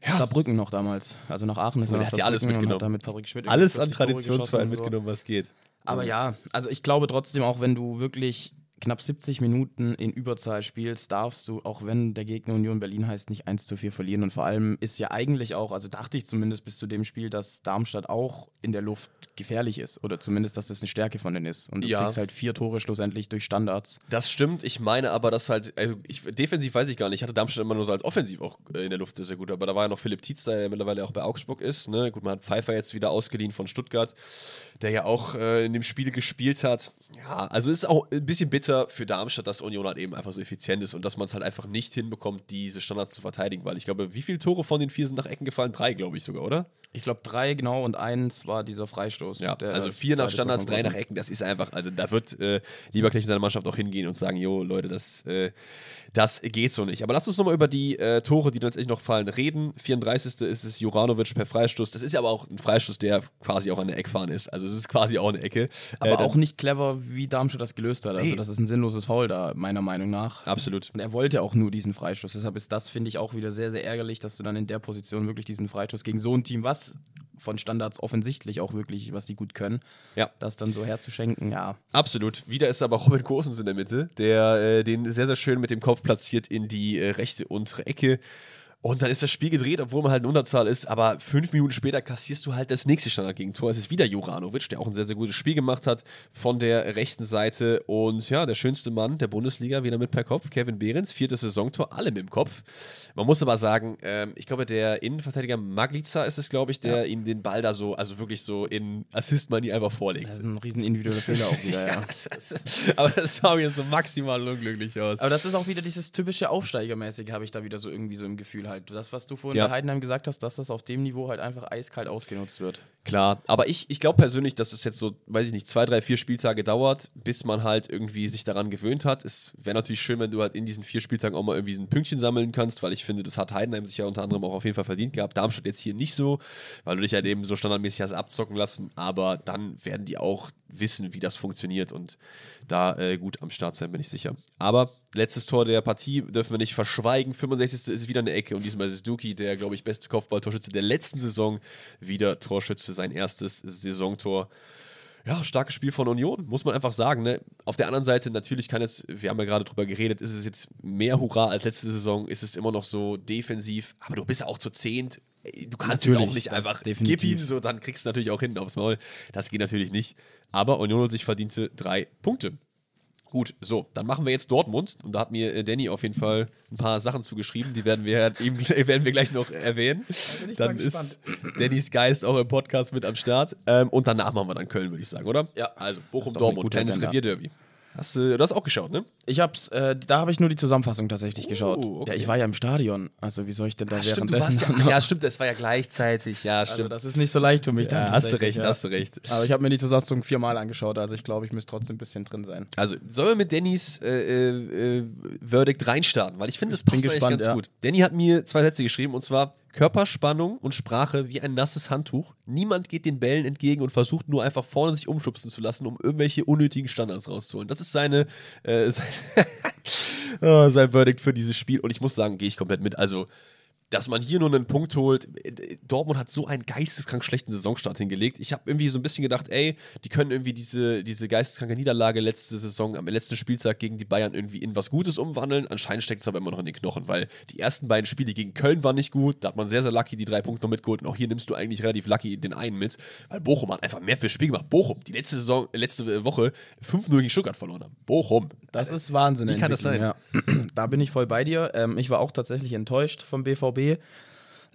Ja. Saarbrücken noch damals. Also nach Aachen ist er hat ja alles mitgenommen. alles an Traditionsvereinen mitgenommen, was geht. Aber ja, also ich glaube trotzdem auch, wenn du wirklich knapp 70 Minuten in Überzahl spielst, darfst du, auch wenn der Gegner Union Berlin heißt, nicht 1 zu 4 verlieren. Und vor allem ist ja eigentlich auch, also dachte ich zumindest bis zu dem Spiel, dass Darmstadt auch in der Luft gefährlich ist. Oder zumindest, dass das eine Stärke von denen ist. Und du ja. kriegst halt vier Tore schlussendlich durch Standards. Das stimmt. Ich meine aber, dass halt, also ich, defensiv weiß ich gar nicht. Ich hatte Darmstadt immer nur so als offensiv auch äh, in der Luft sehr, sehr gut. Aber da war ja noch Philipp Tietz, der mittlerweile auch bei Augsburg ist. Ne? Gut, man hat Pfeiffer jetzt wieder ausgeliehen von Stuttgart der ja auch äh, in dem Spiel gespielt hat. Ja, also ist auch ein bisschen bitter für Darmstadt, dass Union halt eben einfach so effizient ist und dass man es halt einfach nicht hinbekommt, diese Standards zu verteidigen, weil ich glaube, wie viele Tore von den vier sind nach Ecken gefallen? Drei, glaube ich sogar, oder? Ich glaube drei, genau, und eins war dieser Freistoß. Ja, also vier nach Standards, drei nach Ecken, das ist einfach, also da wird äh, Lieberknecht in seiner Mannschaft auch hingehen und sagen, jo, Leute, das, äh, das geht so nicht. Aber lass uns nochmal über die äh, Tore, die letztendlich noch fallen, reden. 34. ist es Juranovic per Freistoß. Das ist ja aber auch ein Freistoß, der quasi auch an der Eckfahne ist. Also es ist quasi auch eine Ecke. Aber äh, auch nicht clever, wie Darmstadt das gelöst hat. Also das ist ein sinnloses Foul da, meiner Meinung nach. Absolut. Und er wollte auch nur diesen Freistoß. Deshalb ist das, finde ich, auch wieder sehr, sehr ärgerlich, dass du dann in der Position wirklich diesen Freistoß gegen so ein Team, was von Standards offensichtlich auch wirklich, was die gut können. Ja. Das dann so herzuschenken, ja. Absolut. Wieder ist aber Robin Gosens in der Mitte, der äh, den sehr, sehr schön mit dem Kopf platziert in die äh, rechte untere Ecke. Und dann ist das Spiel gedreht, obwohl man halt in Unterzahl ist. Aber fünf Minuten später kassierst du halt das nächste Standardgegentor. Es ist wieder Juranovic, der auch ein sehr, sehr gutes Spiel gemacht hat von der rechten Seite. Und ja, der schönste Mann der Bundesliga wieder mit per Kopf. Kevin Behrens, viertes Saisontor, alle mit dem Kopf. Man muss aber sagen, ähm, ich glaube, der Innenverteidiger Maglica ist es, glaube ich, der ja. ihm den Ball da so, also wirklich so in Assist-Money einfach vorlegt. Das ist ein riesen individueller Fehler auch wieder, ja. aber das sah mir so maximal unglücklich aus. Aber das ist auch wieder dieses typische Aufsteigermäßige, habe ich da wieder so irgendwie so im Gefühl halt. Das, was du vorhin ja. bei Heidenheim gesagt hast, dass das auf dem Niveau halt einfach eiskalt ausgenutzt wird. Klar, aber ich, ich glaube persönlich, dass es jetzt so, weiß ich nicht, zwei, drei, vier Spieltage dauert, bis man halt irgendwie sich daran gewöhnt hat. Es wäre natürlich schön, wenn du halt in diesen vier Spieltagen auch mal irgendwie ein Pünktchen sammeln kannst, weil ich finde, das hat Heidenheim sich ja unter anderem auch auf jeden Fall verdient gehabt. Darmstadt jetzt hier nicht so, weil du dich halt eben so standardmäßig hast abzocken lassen, aber dann werden die auch wissen, wie das funktioniert und da äh, gut am Start sein, bin ich sicher. Aber letztes Tor der Partie dürfen wir nicht verschweigen. 65. ist wieder eine Ecke und diesmal ist es Duki, der, glaube ich, beste Kopfballtorschütze der letzten Saison, wieder Torschütze, sein erstes Saisontor ja, starkes Spiel von Union, muss man einfach sagen. Ne? Auf der anderen Seite, natürlich kann jetzt, wir haben ja gerade drüber geredet, ist es jetzt mehr Hurra als letzte Saison, ist es immer noch so defensiv, aber du bist ja auch zu zehnt. Du kannst natürlich, jetzt auch nicht einfach gib ihm so, dann kriegst du natürlich auch hinten aufs Maul. Das geht natürlich nicht. Aber Union hat sich verdiente drei Punkte. Gut, so, dann machen wir jetzt Dortmund. Und da hat mir äh, Danny auf jeden Fall ein paar Sachen zugeschrieben, die werden wir, eben, werden wir gleich noch erwähnen. Da dann ist Dannys Geist auch im Podcast mit am Start. Ähm, und danach machen wir dann Köln, würde ich sagen, oder? Ja. Also Bochum-Dortmund, kleines Revierderby. Hast du, hast auch geschaut, ne? Ich hab's, äh, da habe ich nur die Zusammenfassung tatsächlich oh, geschaut. Okay. Ja, ich war ja im Stadion. Also wie soll ich denn da Ach, währenddessen? Stimmt, ja, ja, stimmt, das war ja gleichzeitig, ja, also, stimmt. Also, das ist nicht so leicht für mich ja, dann. Hast du recht, hast du recht. Aber ich habe mir die Zusammenfassung viermal angeschaut, also ich glaube, ich müsste trotzdem ein bisschen drin sein. Also, sollen wir mit Dannys äh, äh, Verdict reinstarten? Weil ich finde, das passt eigentlich gespannt, ganz gut. Danny hat mir zwei Sätze geschrieben und zwar Körperspannung und Sprache wie ein nasses Handtuch. Niemand geht den Bällen entgegen und versucht nur einfach vorne sich umschubsen zu lassen, um irgendwelche unnötigen Standards rauszuholen. Das ist seine, äh, sein, oh, sein Verdict für dieses Spiel. Und ich muss sagen, gehe ich komplett mit. Also, dass man hier nur einen Punkt holt. Dortmund hat so einen geisteskrank schlechten Saisonstart hingelegt. Ich habe irgendwie so ein bisschen gedacht, ey, die können irgendwie diese, diese geisteskranke Niederlage letzte Saison am letzten Spieltag gegen die Bayern irgendwie in was Gutes umwandeln. Anscheinend steckt es aber immer noch in den Knochen, weil die ersten beiden Spiele gegen Köln waren nicht gut. Da hat man sehr, sehr lucky die drei Punkte noch mitgeholt. Und auch hier nimmst du eigentlich relativ lucky den einen mit, weil Bochum hat einfach mehr fürs Spiel gemacht. Bochum, die letzte Saison, letzte Woche 5-0 gegen Stuttgart verloren haben. Bochum. Das ist Wahnsinn. Wie kann das sein? Ja. Da bin ich voll bei dir. Ähm, ich war auch tatsächlich enttäuscht vom BVB.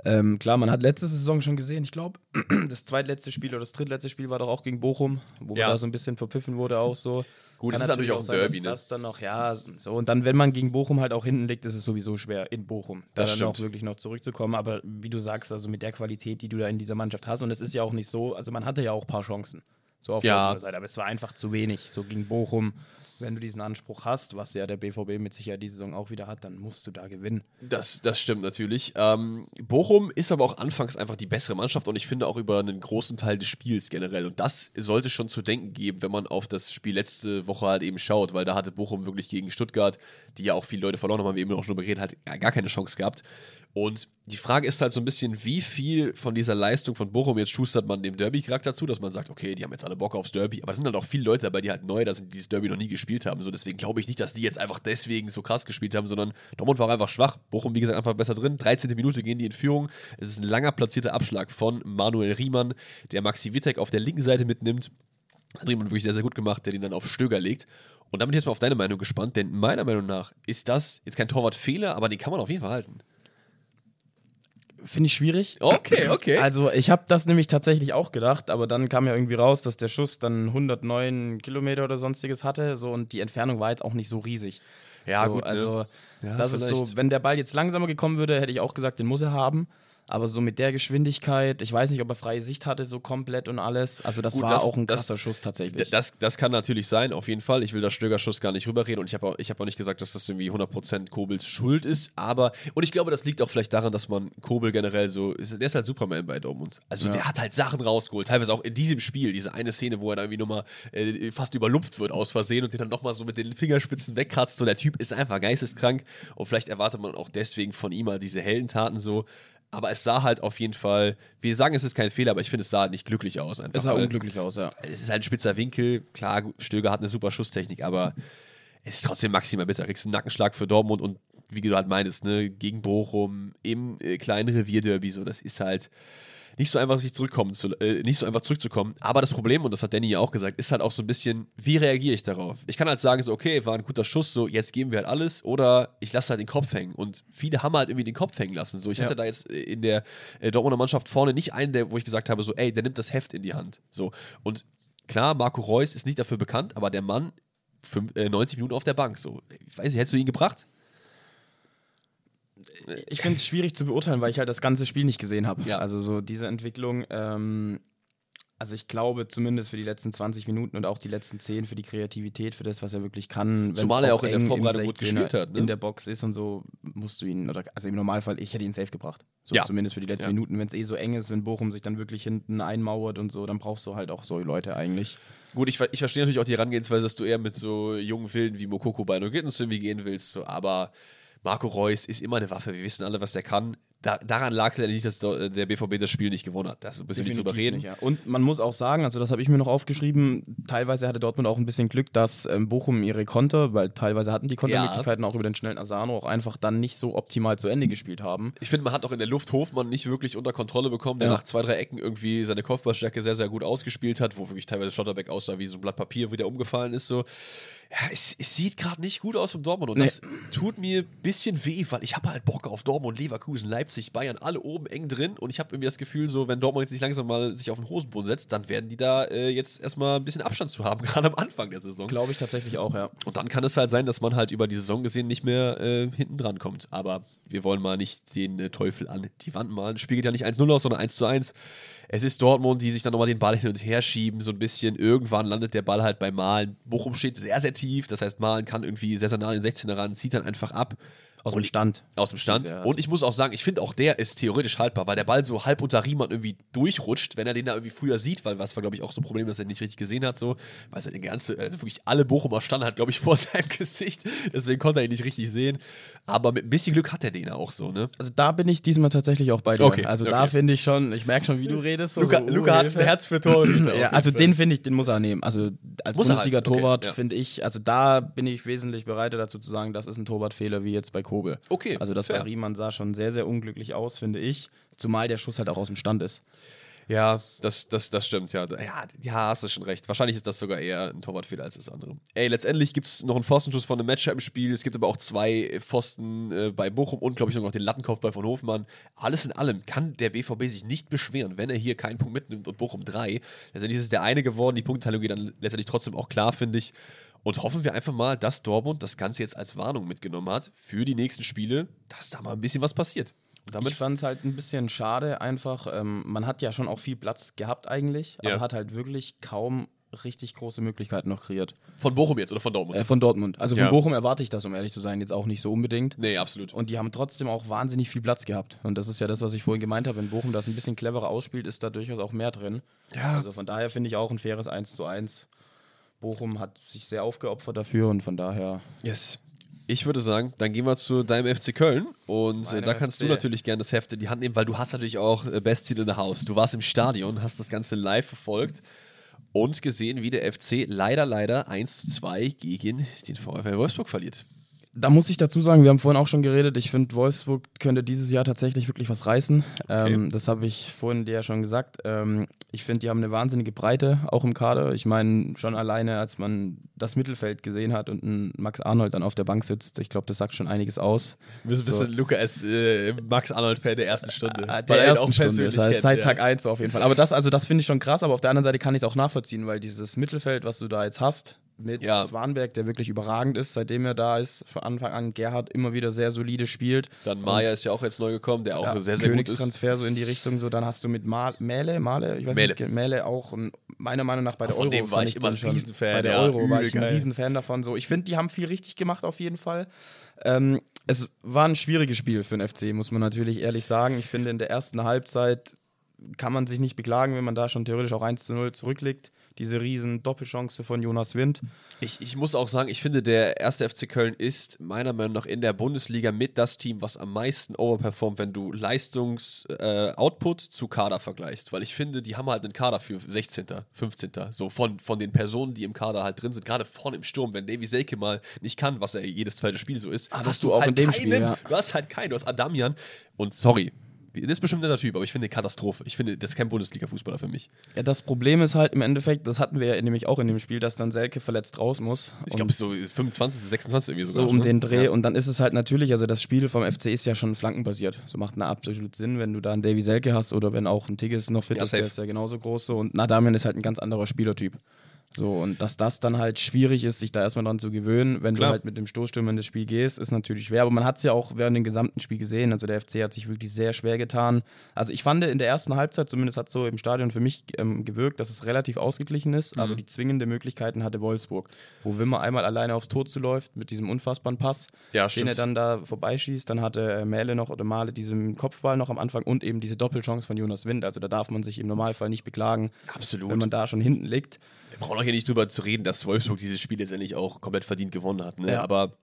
Ähm, klar, man hat letzte Saison schon gesehen, ich glaube, das zweitletzte Spiel oder das drittletzte Spiel war doch auch gegen Bochum, wo ja. man da so ein bisschen verpfiffen wurde, auch so. Gut, Kann das ist natürlich auch ein Derby, sein, ne? Das dann noch, ja, so. Und dann, wenn man gegen Bochum halt auch hinten liegt, ist es sowieso schwer in Bochum, da dann auch wirklich noch zurückzukommen. Aber wie du sagst, also mit der Qualität, die du da in dieser Mannschaft hast, und es ist ja auch nicht so, also man hatte ja auch ein paar Chancen, so auf ja. der Seite, aber es war einfach zu wenig, so gegen Bochum wenn du diesen Anspruch hast, was ja der BVB mit Sicherheit die Saison auch wieder hat, dann musst du da gewinnen. Das, das stimmt natürlich. Ähm, Bochum ist aber auch anfangs einfach die bessere Mannschaft und ich finde auch über einen großen Teil des Spiels generell. Und das sollte schon zu denken geben, wenn man auf das Spiel letzte Woche halt eben schaut, weil da hatte Bochum wirklich gegen Stuttgart, die ja auch viele Leute verloren haben, haben wir eben auch schon geredet, halt gar keine Chance gehabt. Und die Frage ist halt so ein bisschen, wie viel von dieser Leistung von Bochum jetzt schustert man dem Derby-Charakter zu, dass man sagt, okay, die haben jetzt alle Bock aufs Derby, aber es sind halt auch viele Leute dabei, die halt neu da sind, die dieses Derby noch nie gespielt haben. So, deswegen glaube ich nicht, dass die jetzt einfach deswegen so krass gespielt haben, sondern Dortmund war einfach schwach. Bochum, wie gesagt, einfach besser drin. 13. Minute gehen die in Führung. Es ist ein langer platzierter Abschlag von Manuel Riemann, der Maxi Wittek auf der linken Seite mitnimmt. Das hat Riemann wirklich sehr, sehr gut gemacht, der den dann auf Stöger legt. Und damit jetzt mal auf deine Meinung gespannt, denn meiner Meinung nach ist das jetzt kein Torwartfehler, aber den kann man auf jeden Fall halten. Finde ich schwierig. Okay, okay. Also ich habe das nämlich tatsächlich auch gedacht, aber dann kam ja irgendwie raus, dass der Schuss dann 109 Kilometer oder sonstiges hatte, so und die Entfernung war jetzt auch nicht so riesig. Ja, so, gut. Also ne? ja, das vielleicht. ist so, wenn der Ball jetzt langsamer gekommen würde, hätte ich auch gesagt, den muss er haben. Aber so mit der Geschwindigkeit, ich weiß nicht, ob er freie Sicht hatte, so komplett und alles. Also, das Gut, war das, auch ein krasser das, Schuss tatsächlich. Das, das kann natürlich sein, auf jeden Fall. Ich will das Stöger-Schuss gar nicht rüberreden und ich habe auch, hab auch nicht gesagt, dass das irgendwie 100% Kobels Schuld ist. Aber, und ich glaube, das liegt auch vielleicht daran, dass man Kobel generell so, der ist halt Superman bei Dortmund. Also, ja. der hat halt Sachen rausgeholt. Teilweise auch in diesem Spiel, diese eine Szene, wo er da irgendwie nochmal äh, fast überlupft wird aus Versehen und den dann nochmal so mit den Fingerspitzen wegkratzt. So, der Typ ist einfach geisteskrank und vielleicht erwartet man auch deswegen von ihm mal diese Heldentaten so. Aber es sah halt auf jeden Fall, wir sagen, es ist kein Fehler, aber ich finde, es sah halt nicht glücklich aus. Einfach, es sah unglücklich aus, ja. Es ist halt ein spitzer Winkel. Klar, Stöger hat eine super Schusstechnik, aber es ist trotzdem maximal bitter. Du kriegst einen Nackenschlag für Dortmund und wie du halt meinst, ne, gegen Bochum im äh, kleinen Revierderby, so, das ist halt nicht so einfach sich zurückkommen zu, äh, nicht so einfach zurückzukommen. Aber das Problem, und das hat Danny ja auch gesagt, ist halt auch so ein bisschen, wie reagiere ich darauf? Ich kann halt sagen, so, okay, war ein guter Schuss, so, jetzt geben wir halt alles, oder ich lasse halt den Kopf hängen. Und viele haben halt irgendwie den Kopf hängen lassen. So, ich ja. hatte da jetzt äh, in der äh, Dortmunder Mannschaft vorne nicht einen, der, wo ich gesagt habe, so, ey, der nimmt das Heft in die Hand. So. Und klar, Marco Reus ist nicht dafür bekannt, aber der Mann, fünf, äh, 90 Minuten auf der Bank, so, ich weiß nicht, hättest du ihn gebracht? Ich finde es schwierig zu beurteilen, weil ich halt das ganze Spiel nicht gesehen habe. Ja. Also so diese Entwicklung. Ähm, also ich glaube zumindest für die letzten 20 Minuten und auch die letzten 10 für die Kreativität, für das, was er wirklich kann. Zumal er auch in der Vorbereitung gut gespielt hat. Ne? In der Box ist und so musst du ihn, oder also im Normalfall, ich hätte ihn safe gebracht. So ja. zumindest für die letzten ja. Minuten, wenn es eh so eng ist, wenn Bochum sich dann wirklich hinten einmauert und so, dann brauchst du halt auch so Leute eigentlich. Gut, ich, ich verstehe natürlich auch die Herangehensweise, dass du eher mit so jungen Wilden wie Mokoko bei No Gittens irgendwie gehen willst, so, aber Marco Reus ist immer eine Waffe. Wir wissen alle, was der kann. Da, daran lag es ja nicht, dass der BVB das Spiel nicht gewonnen hat. Da müssen wir nicht drüber reden. Nicht, ja. Und man muss auch sagen, also das habe ich mir noch aufgeschrieben, teilweise hatte Dortmund auch ein bisschen Glück, dass ähm, Bochum ihre Konter, weil teilweise hatten die Kontermöglichkeiten ja. auch über den schnellen Asano auch einfach dann nicht so optimal zu Ende gespielt haben. Ich finde, man hat auch in der Luft Hofmann nicht wirklich unter Kontrolle bekommen, der ja. nach zwei, drei Ecken irgendwie seine Kopfballstärke sehr, sehr gut ausgespielt hat, wo wirklich teilweise Schotterbeck aussah wie so ein Blatt Papier, wie der umgefallen ist. So ja, es, es sieht gerade nicht gut aus vom Dortmund und nee. das tut mir ein bisschen weh, weil ich habe halt Bock auf Dortmund, Leverkusen, Leipzig, Bayern, alle oben eng drin und ich habe irgendwie das Gefühl, so wenn Dortmund jetzt nicht langsam mal sich auf den Hosenboden setzt, dann werden die da äh, jetzt erstmal ein bisschen Abstand zu haben, gerade am Anfang der Saison. Glaube ich tatsächlich auch, ja. Und dann kann es halt sein, dass man halt über die Saison gesehen nicht mehr äh, hinten dran kommt. Aber wir wollen mal nicht den äh, Teufel an die Wand malen. Geht ja nicht 1-0 aus, sondern 1-1 es ist Dortmund, die sich dann nochmal den Ball hin und her schieben, so ein bisschen. Irgendwann landet der Ball halt bei Malen. Bochum steht sehr, sehr tief. Das heißt, Malen kann irgendwie sehr, an den 16er ran, zieht dann einfach ab. Aus dem Stand. Aus dem Stand. Und ich muss auch sagen, ich finde auch der ist theoretisch haltbar, weil der Ball so halb unter Riemann irgendwie durchrutscht, wenn er den da irgendwie früher sieht, weil was war, glaube ich, auch so ein Problem, dass er nicht richtig gesehen hat, so, weil er den ganzen, also wirklich alle Bochumer standen hat, glaube ich, vor seinem Gesicht. Deswegen konnte er ihn nicht richtig sehen. Aber mit ein bisschen Glück hat er den auch so, ne? Also da bin ich diesmal tatsächlich auch bei dir. Okay, also okay. da finde ich schon, ich merke schon, wie du redest. So, Luca, so, Luca hat ein Herz für Torhüter. ja, also den finde ich, den muss er nehmen. Also als Bundesliga-Torwart halt. okay, finde ich, also da bin ich wesentlich bereiter dazu zu sagen, das ist ein Torwartfehler wie jetzt bei Kobel. Okay. Also das Fair. bei Riemann sah schon sehr, sehr unglücklich aus, finde ich. Zumal der Schuss halt auch aus dem Stand ist. Ja, das, das, das stimmt, ja. ja. Ja, hast du schon recht. Wahrscheinlich ist das sogar eher ein Torwartfehler als das andere. Ey, letztendlich gibt es noch einen Pfostenschuss von einem Matcher im Spiel. Es gibt aber auch zwei Pfosten äh, bei Bochum und, glaube ich, noch den Lattenkopfball von Hofmann. Alles in allem kann der BVB sich nicht beschweren, wenn er hier keinen Punkt mitnimmt und Bochum drei. Letztendlich ist es der eine geworden. Die Punkteteilung geht dann letztendlich trotzdem auch klar, finde ich. Und hoffen wir einfach mal, dass Dortmund das Ganze jetzt als Warnung mitgenommen hat für die nächsten Spiele, dass da mal ein bisschen was passiert. ich fand es halt ein bisschen schade einfach. Ähm, man hat ja schon auch viel Platz gehabt eigentlich, aber ja. hat halt wirklich kaum richtig große Möglichkeiten noch kreiert. Von Bochum jetzt oder von Dortmund? Äh, von Dortmund. Also von ja. Bochum erwarte ich das, um ehrlich zu sein, jetzt auch nicht so unbedingt. Nee, absolut. Und die haben trotzdem auch wahnsinnig viel Platz gehabt. Und das ist ja das, was ich vorhin gemeint habe. Wenn Bochum das ein bisschen cleverer ausspielt, ist da durchaus auch mehr drin. Ja. Also von daher finde ich auch ein faires 1 zu 1. Bochum hat sich sehr aufgeopfert dafür und von daher. Yes. Ich würde sagen, dann gehen wir zu deinem FC Köln und äh, da kannst FC. du natürlich gerne das Heft in die Hand nehmen, weil du hast natürlich auch äh, Bestziel in der Haus. Du warst im Stadion, hast das Ganze live verfolgt und gesehen, wie der FC leider, leider 1-2 gegen den VfL Wolfsburg verliert. Da muss ich dazu sagen, wir haben vorhin auch schon geredet, ich finde, Wolfsburg könnte dieses Jahr tatsächlich wirklich was reißen. Okay. Ähm, das habe ich vorhin dir ja schon gesagt. Ähm, ich finde, die haben eine wahnsinnige Breite, auch im Kader. Ich meine, schon alleine, als man das Mittelfeld gesehen hat und ein Max Arnold dann auf der Bank sitzt, ich glaube, das sagt schon einiges aus. Du bist ein bisschen so. Lukas äh, Max Arnold-Fan der ersten Stunde. Äh, der ersten Stunde, das heißt, seit Tag 1 so auf jeden Fall. Aber das, also das finde ich schon krass, aber auf der anderen Seite kann ich es auch nachvollziehen, weil dieses Mittelfeld, was du da jetzt hast, mit ja. Swanberg, der wirklich überragend ist, seitdem er da ist. Von Anfang an Gerhard immer wieder sehr solide spielt. Dann Maya ist ja auch jetzt neu gekommen, der auch ja, sehr, sehr gut ist. Transfer so in die Richtung. So, dann hast du mit Mal Mähle, Male, ich weiß Mähle. nicht, Mähle auch meiner Meinung nach bei der Euro. Von dem war ich immer ein Riesenfan. Bei der ja, Euro war ich ein Riesenfan davon. So, ich finde, die haben viel richtig gemacht auf jeden Fall. Ähm, es war ein schwieriges Spiel für den FC, muss man natürlich ehrlich sagen. Ich finde, in der ersten Halbzeit kann man sich nicht beklagen, wenn man da schon theoretisch auch 1 zu 0 zurückliegt diese riesen Doppelchance von Jonas Wind. Ich, ich muss auch sagen, ich finde, der erste FC Köln ist meiner Meinung nach in der Bundesliga mit das Team, was am meisten overperformt, wenn du Leistungs-Output äh, zu Kader vergleichst. Weil ich finde, die haben halt einen Kader für 16., 15. So von, von den Personen, die im Kader halt drin sind. Gerade vorne im Sturm, wenn Davy Selke mal nicht kann, was er jedes zweite Spiel so ist, ah, hast du, du auch halt in dem keinen, Spiel. Ja. Du hast halt keinen. Du hast Adamian. Und sorry, das ist bestimmt ein netter Typ, aber ich finde Katastrophe. Ich finde, das ist kein Bundesliga-Fußballer für mich. Ja, das Problem ist halt im Endeffekt, das hatten wir ja nämlich auch in dem Spiel, dass dann Selke verletzt raus muss. Ich glaube, so 25, 26 irgendwie sogar. So um ne? den Dreh. Ja. Und dann ist es halt natürlich, also das Spiel vom FC ist ja schon flankenbasiert. So macht eine absolut Sinn, wenn du da einen Davy Selke hast oder wenn auch ein Tigges noch fit ja, ist, safe. der ist ja genauso groß. So. Und Nadamian ist halt ein ganz anderer Spielertyp. So, und dass das dann halt schwierig ist, sich da erstmal dran zu gewöhnen, wenn Klar. du halt mit dem Stoßstürmer in das Spiel gehst, ist natürlich schwer. Aber man hat es ja auch während dem gesamten Spiel gesehen. Also der FC hat sich wirklich sehr schwer getan. Also ich fand in der ersten Halbzeit, zumindest hat es so im Stadion für mich ähm, gewirkt, dass es relativ ausgeglichen ist, mhm. aber die zwingende Möglichkeiten hatte Wolfsburg, wo Wimmer einmal alleine aufs Tor zuläuft mit diesem unfassbaren Pass, ja, den er dann da vorbeischießt. Dann hatte äh, Mähle noch oder Male diesen Kopfball noch am Anfang und eben diese Doppelchance von Jonas Wind. Also da darf man sich im Normalfall nicht beklagen, Absolut. wenn man da schon hinten liegt. Wir brauchen auch hier nicht drüber zu reden, dass Wolfsburg dieses Spiel letztendlich auch komplett verdient gewonnen hat. Ne? Ja. Aber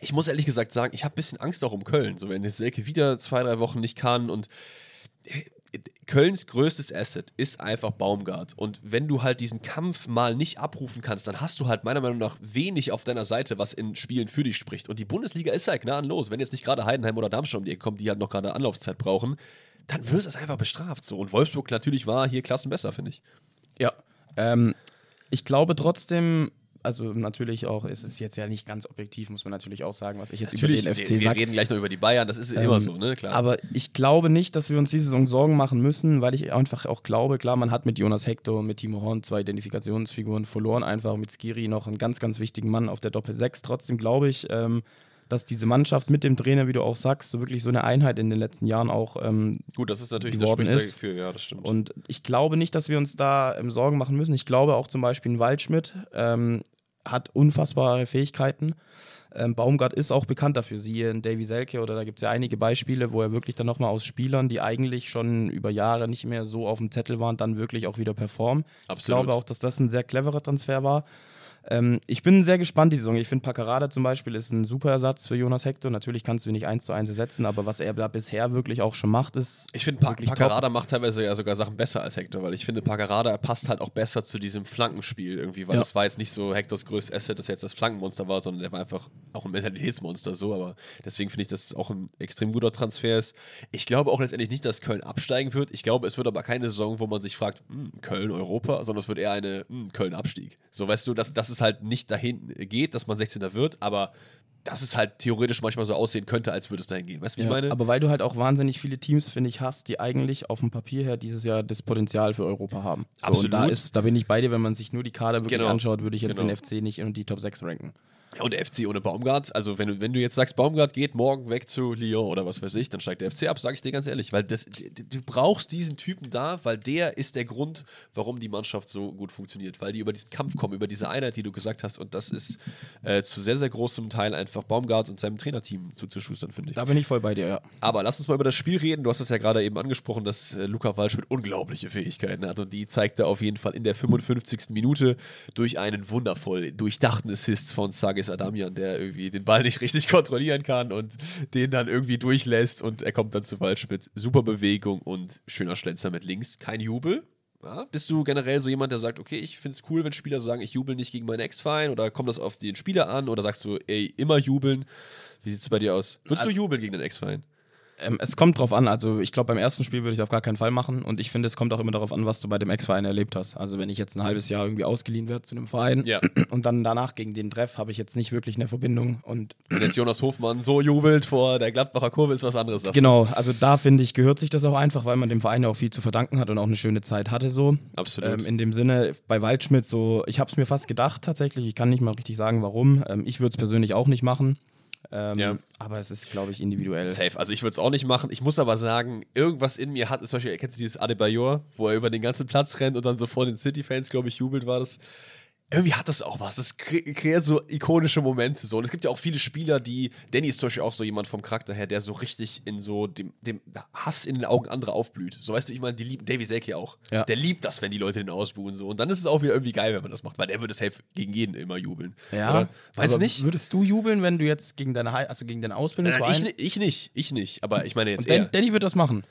ich muss ehrlich gesagt sagen, ich habe ein bisschen Angst auch um Köln. So, wenn Selke wieder zwei, drei Wochen nicht kann und äh, Kölns größtes Asset ist einfach Baumgart. Und wenn du halt diesen Kampf mal nicht abrufen kannst, dann hast du halt meiner Meinung nach wenig auf deiner Seite, was in Spielen für dich spricht. Und die Bundesliga ist halt gnadenlos. Wenn jetzt nicht gerade Heidenheim oder Darmstadt um die Ecke kommen, die halt noch gerade Anlaufzeit brauchen, dann wirst du es einfach bestraft. So. Und Wolfsburg natürlich war hier Klassen besser, finde ich. Ja, ähm, ich glaube trotzdem, also natürlich auch, es ist jetzt ja nicht ganz objektiv, muss man natürlich auch sagen, was ich jetzt natürlich, über den FC sage. Wir reden gleich noch über die Bayern, das ist ähm, immer so, ne, klar. Aber ich glaube nicht, dass wir uns diese Saison Sorgen machen müssen, weil ich einfach auch glaube, klar, man hat mit Jonas Hector und mit Timo Horn zwei Identifikationsfiguren verloren, einfach mit Skiri noch einen ganz, ganz wichtigen Mann auf der Doppel 6. Trotzdem glaube ich, ähm, dass diese Mannschaft mit dem Trainer, wie du auch sagst, so wirklich so eine Einheit in den letzten Jahren auch ähm, gut, das ist natürlich das dafür, ja, das stimmt. Und ich glaube nicht, dass wir uns da ähm, Sorgen machen müssen. Ich glaube auch zum Beispiel ein Waldschmidt ähm, hat unfassbare Fähigkeiten. Ähm, Baumgart ist auch bekannt dafür. Siehe in Davy Selke oder da gibt es ja einige Beispiele, wo er wirklich dann nochmal aus Spielern, die eigentlich schon über Jahre nicht mehr so auf dem Zettel waren, dann wirklich auch wieder performen. Absolut. Ich glaube auch, dass das ein sehr cleverer Transfer war. Ähm, ich bin sehr gespannt die Saison. Ich finde, Paccarada zum Beispiel ist ein super Ersatz für Jonas Hector. Natürlich kannst du ihn nicht eins zu eins ersetzen, aber was er da bisher wirklich auch schon macht, ist. Ich finde, pa Paccarada macht teilweise ja sogar Sachen besser als Hector, weil ich finde, Paccarada passt halt auch besser zu diesem Flankenspiel irgendwie, weil ja. das war jetzt nicht so Hectors größtes Asset, das jetzt das Flankenmonster war, sondern der war einfach auch ein Mentalitätsmonster so. Aber deswegen finde ich, dass es auch ein extrem guter Transfer ist. Ich glaube auch letztendlich nicht, dass Köln absteigen wird. Ich glaube, es wird aber keine Saison, wo man sich fragt, hm, Köln Europa, sondern es wird eher eine hm, Köln Abstieg. So, weißt du, das, das es halt nicht dahin geht, dass man 16er wird, aber dass es halt theoretisch manchmal so aussehen könnte, als würde es dahin gehen. Weißt du, wie ja, ich meine? Aber weil du halt auch wahnsinnig viele Teams, finde ich, hast, die eigentlich auf dem Papier her dieses Jahr das Potenzial für Europa haben. So, Absolut. da, ist, da bin ich bei dir, wenn man sich nur die Kader wirklich genau. anschaut, würde ich jetzt genau. den FC nicht in die Top 6 ranken. Ja, und der FC ohne Baumgart, also wenn du, wenn du jetzt sagst, Baumgart geht morgen weg zu Lyon oder was weiß ich, dann steigt der FC ab, sage ich dir ganz ehrlich. Weil das, du brauchst diesen Typen da, weil der ist der Grund, warum die Mannschaft so gut funktioniert. Weil die über diesen Kampf kommen, über diese Einheit, die du gesagt hast. Und das ist äh, zu sehr, sehr großem Teil einfach Baumgart und seinem Trainerteam zuzuschustern, finde ich. Da bin ich voll bei dir, ja. Aber lass uns mal über das Spiel reden. Du hast es ja gerade eben angesprochen, dass äh, Luca Waldschmidt unglaubliche Fähigkeiten hat. Und die zeigt er auf jeden Fall in der 55. Minute durch einen wundervoll durchdachten Assist von Sages Adamian, der irgendwie den Ball nicht richtig kontrollieren kann und den dann irgendwie durchlässt und er kommt dann zu Waldschmidt. Super Bewegung und schöner Schlenzer mit links. Kein Jubel. Ja, bist du generell so jemand, der sagt, okay, ich finde es cool, wenn Spieler sagen, ich jubel nicht gegen meinen Ex-Verein oder kommt das auf den Spieler an oder sagst du, ey, immer jubeln? Wie sieht es bei dir aus? Würdest du jubeln gegen den Ex-Verein? Ähm, es kommt drauf an. Also ich glaube, beim ersten Spiel würde ich es auf gar keinen Fall machen. Und ich finde, es kommt auch immer darauf an, was du bei dem Ex-Verein erlebt hast. Also wenn ich jetzt ein halbes Jahr irgendwie ausgeliehen werde zu einem Verein ja. und dann danach gegen den Treff habe ich jetzt nicht wirklich eine Verbindung. Und wenn jetzt Jonas Hofmann so jubelt vor der Gladbacher Kurve, ist was anderes. Genau, also da finde ich, gehört sich das auch einfach, weil man dem Verein ja auch viel zu verdanken hat und auch eine schöne Zeit hatte so. Absolut. Ähm, in dem Sinne, bei Waldschmidt so, ich habe es mir fast gedacht tatsächlich. Ich kann nicht mal richtig sagen, warum. Ähm, ich würde es persönlich auch nicht machen. Ähm, ja. Aber es ist, glaube ich, individuell. Safe. Also ich würde es auch nicht machen. Ich muss aber sagen, irgendwas in mir hat, zum Beispiel, kennst du dieses Adebayor, wo er über den ganzen Platz rennt und dann so vor den City-Fans, glaube ich, jubelt, war das irgendwie hat das auch was. Das kreiert so ikonische Momente. So. Und es gibt ja auch viele Spieler, die. Danny ist zum Beispiel auch so jemand vom Charakter her, der so richtig in so dem, dem Hass in den Augen anderer aufblüht. So weißt du, ich meine, die lieben Davy Selke auch. Ja. Der liebt das, wenn die Leute den ausbuhen. So. Und dann ist es auch wieder irgendwie geil, wenn man das macht, weil der würde safe gegen jeden immer jubeln. Ja. Oder? Meinst du nicht? Würdest du jubeln, wenn du jetzt gegen deine, also gegen deine Ausbildungsverein. Ich, ich nicht, ich nicht. Aber ich meine jetzt. Und eher. Danny wird das machen.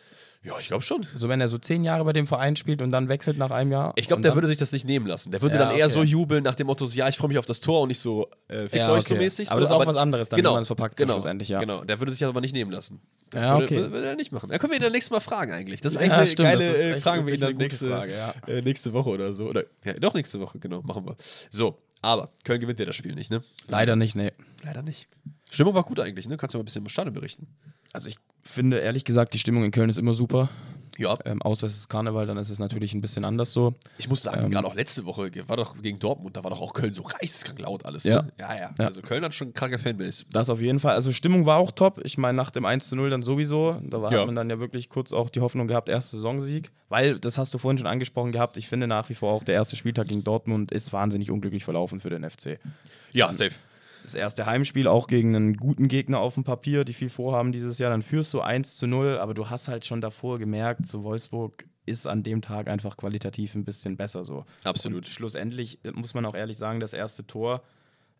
Ja, ich glaube schon. So, wenn er so zehn Jahre bei dem Verein spielt und dann wechselt nach einem Jahr. Ich glaube, der würde sich das nicht nehmen lassen. Der würde ja, dann eher okay. so jubeln nach dem Motto, ja, ich freue mich auf das Tor und nicht so, äh, fickt ja, euch okay. so mäßig. Aber so, das ist auch was anderes, dann, genau, wenn man es verpackt genau, schlussendlich, ja. Genau, der würde sich aber nicht nehmen lassen. Ja, okay. Würde, würde, er nicht machen. Da können wir ihn dann nächstes Mal fragen eigentlich. Das ist eigentlich eine stimmt, geile äh, Fragen wir ihn dann nächste, Frage, äh, nächste Woche oder so. Oder, ja, doch nächste Woche, genau, machen wir. So, aber Köln gewinnt ja das Spiel nicht, ne? Leider nicht, ne. Leider nicht. Stimmung war gut eigentlich, ne? Kannst du mal ein bisschen im Stadion berichten? Also ich finde ehrlich gesagt, die Stimmung in Köln ist immer super. Ja. Ähm, außer es ist Karneval, dann ist es natürlich ein bisschen anders so. Ich muss sagen, ähm, gerade auch letzte Woche war doch gegen Dortmund, da war doch auch Köln so geisteskrank laut alles. Ja. Ne? ja, ja, ja. Also Köln hat schon eine kranke Fanbase. Das auf jeden Fall. Also Stimmung war auch top. Ich meine, nach dem 1 zu 0 dann sowieso. Da war, ja. hat man dann ja wirklich kurz auch die Hoffnung gehabt, erster Saisonsieg. Weil, das hast du vorhin schon angesprochen gehabt, ich finde nach wie vor auch der erste Spieltag gegen Dortmund ist wahnsinnig unglücklich verlaufen für den FC. Ja, safe das erste Heimspiel auch gegen einen guten Gegner auf dem Papier, die viel vorhaben dieses Jahr, dann führst du 1 zu 0, aber du hast halt schon davor gemerkt, so Wolfsburg ist an dem Tag einfach qualitativ ein bisschen besser so. Absolut. Und schlussendlich muss man auch ehrlich sagen, das erste Tor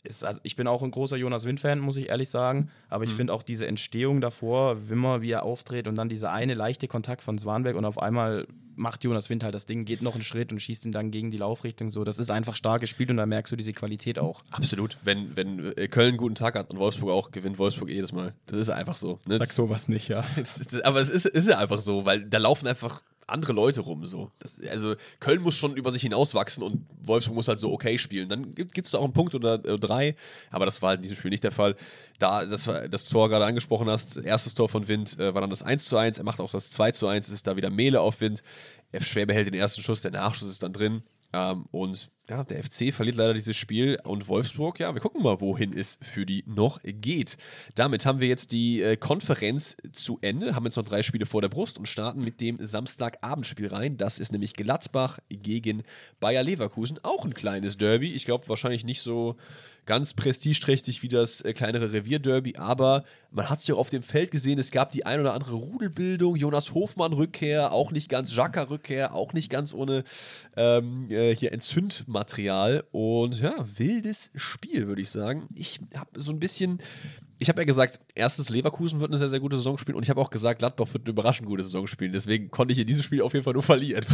ist, also ich bin auch ein großer Jonas Wind-Fan, muss ich ehrlich sagen. Aber ich mhm. finde auch diese Entstehung davor, Wimmer, wie er auftritt und dann dieser eine leichte Kontakt von Swanberg und auf einmal macht Jonas Wind halt das Ding, geht noch einen Schritt und schießt ihn dann gegen die Laufrichtung. So, das ist einfach stark gespielt und da merkst du diese Qualität auch. Absolut. Wenn, wenn Köln einen guten Tag hat und Wolfsburg auch, gewinnt Wolfsburg jedes Mal. Das ist einfach so. Ne? Sag sowas nicht, ja. aber es ist, ist ja einfach so, weil da laufen einfach andere Leute rum. So. Das, also Köln muss schon über sich hinauswachsen und Wolfsburg muss halt so okay spielen. Dann gibt es da auch einen Punkt oder äh, drei, aber das war halt in diesem Spiel nicht der Fall. Da das, das Tor gerade angesprochen hast, erstes Tor von Wind äh, war dann das 1 zu 1, er macht auch das 2 zu 1, es ist da wieder Mehle auf Wind. Er schwer behält den ersten Schuss, der Nachschuss ist dann drin. Ähm, und ja, der FC verliert leider dieses Spiel und Wolfsburg, ja, wir gucken mal, wohin es für die noch geht. Damit haben wir jetzt die äh, Konferenz zu Ende, haben jetzt noch drei Spiele vor der Brust und starten mit dem Samstagabendspiel rein. Das ist nämlich Gladbach gegen Bayer Leverkusen. Auch ein kleines Derby. Ich glaube, wahrscheinlich nicht so ganz prestigeträchtig wie das äh, kleinere Revierderby, aber man hat es ja auf dem Feld gesehen, es gab die ein oder andere Rudelbildung, Jonas Hofmann-Rückkehr, auch nicht ganz Jacka-Rückkehr, auch nicht ganz ohne ähm, äh, hier Entzündmaterial und ja, wildes Spiel, würde ich sagen. Ich habe so ein bisschen ich habe ja gesagt, erstes Leverkusen wird eine sehr, sehr gute Saison spielen und ich habe auch gesagt, Gladbach wird eine überraschend gute Saison spielen. Deswegen konnte ich in diesem Spiel auf jeden Fall nur verlieren.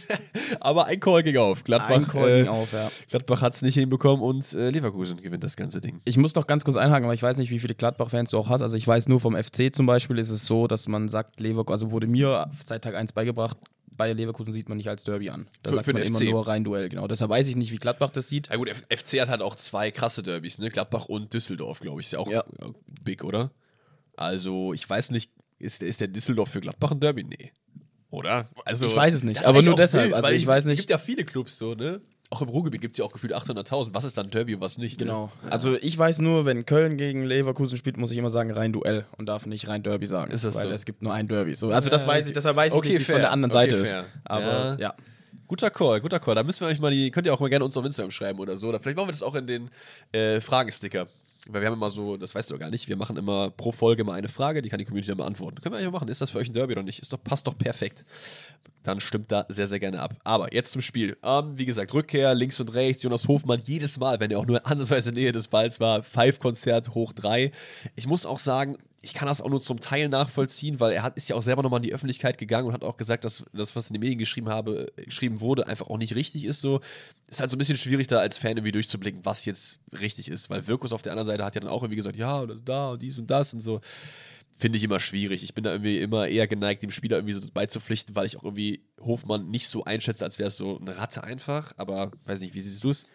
Aber ein Call ging auf. Gladbach, ein Call ging äh, auf, ja. Gladbach hat es nicht hinbekommen und äh, Leverkusen gewinnt das ganze Ding. Ich muss doch ganz kurz einhaken, aber ich weiß nicht, wie viele Gladbach-Fans du auch hast. Also ich weiß nur vom FC zum Beispiel ist es so, dass man sagt, Leverkusen, also wurde mir seit Tag 1 beigebracht, Bayer Leverkusen sieht man nicht als Derby an. Da für, sagt für man immer FC. nur rein Duell, genau. Deshalb weiß ich nicht, wie Gladbach das sieht. Ja gut, FC hat halt auch zwei krasse Derbys, ne? Gladbach und Düsseldorf, glaube ich. Ist ja auch ja. big, oder? Also, ich weiß nicht, ist, ist der Düsseldorf für Gladbach ein Derby? Nee. Oder? Also, ich weiß es nicht, aber nur deshalb. Wild, also ich, ich weiß nicht. Es gibt ja viele Clubs so, ne? Auch im Ruhrgebiet gibt es ja auch gefühlt 800.000. Was ist dann Derby und was nicht? Ne? Genau. Ne? Also ich weiß nur, wenn Köln gegen Leverkusen spielt, muss ich immer sagen rein Duell und darf nicht rein Derby sagen. Ist das weil so? es gibt nur ein Derby. So, also das weiß ich, deshalb weiß okay, ich nicht, wie es von der anderen okay, Seite fair. ist. Aber ja. ja. Guter Call, guter Call. Da müssen wir euch mal die, könnt ihr auch mal gerne uns auf Instagram schreiben oder so. Oder vielleicht machen wir das auch in den äh, Fragensticker. Weil wir haben immer so, das weißt du gar nicht, wir machen immer pro Folge mal eine Frage, die kann die Community dann beantworten. Können wir mal machen, ist das für euch ein Derby oder nicht? Ist doch, passt doch perfekt. Dann stimmt da sehr, sehr gerne ab. Aber jetzt zum Spiel. Ähm, wie gesagt, Rückkehr, links und rechts, Jonas Hofmann jedes Mal, wenn er auch nur ansatzweise in der Nähe des Balls war, Five-Konzert hoch drei. Ich muss auch sagen, ich kann das auch nur zum Teil nachvollziehen, weil er hat, ist ja auch selber nochmal in die Öffentlichkeit gegangen und hat auch gesagt, dass das, was in den Medien geschrieben habe, geschrieben wurde, einfach auch nicht richtig ist. So ist halt so ein bisschen schwierig, da als Fan irgendwie durchzublicken, was jetzt richtig ist. Weil Wirkus auf der anderen Seite hat ja dann auch irgendwie gesagt, ja, da und dies und das und so. Finde ich immer schwierig. Ich bin da irgendwie immer eher geneigt, dem Spieler irgendwie so beizupflichten, weil ich auch irgendwie Hofmann nicht so einschätze, als wäre es so eine Ratte einfach. Aber weiß nicht, wie siehst du es?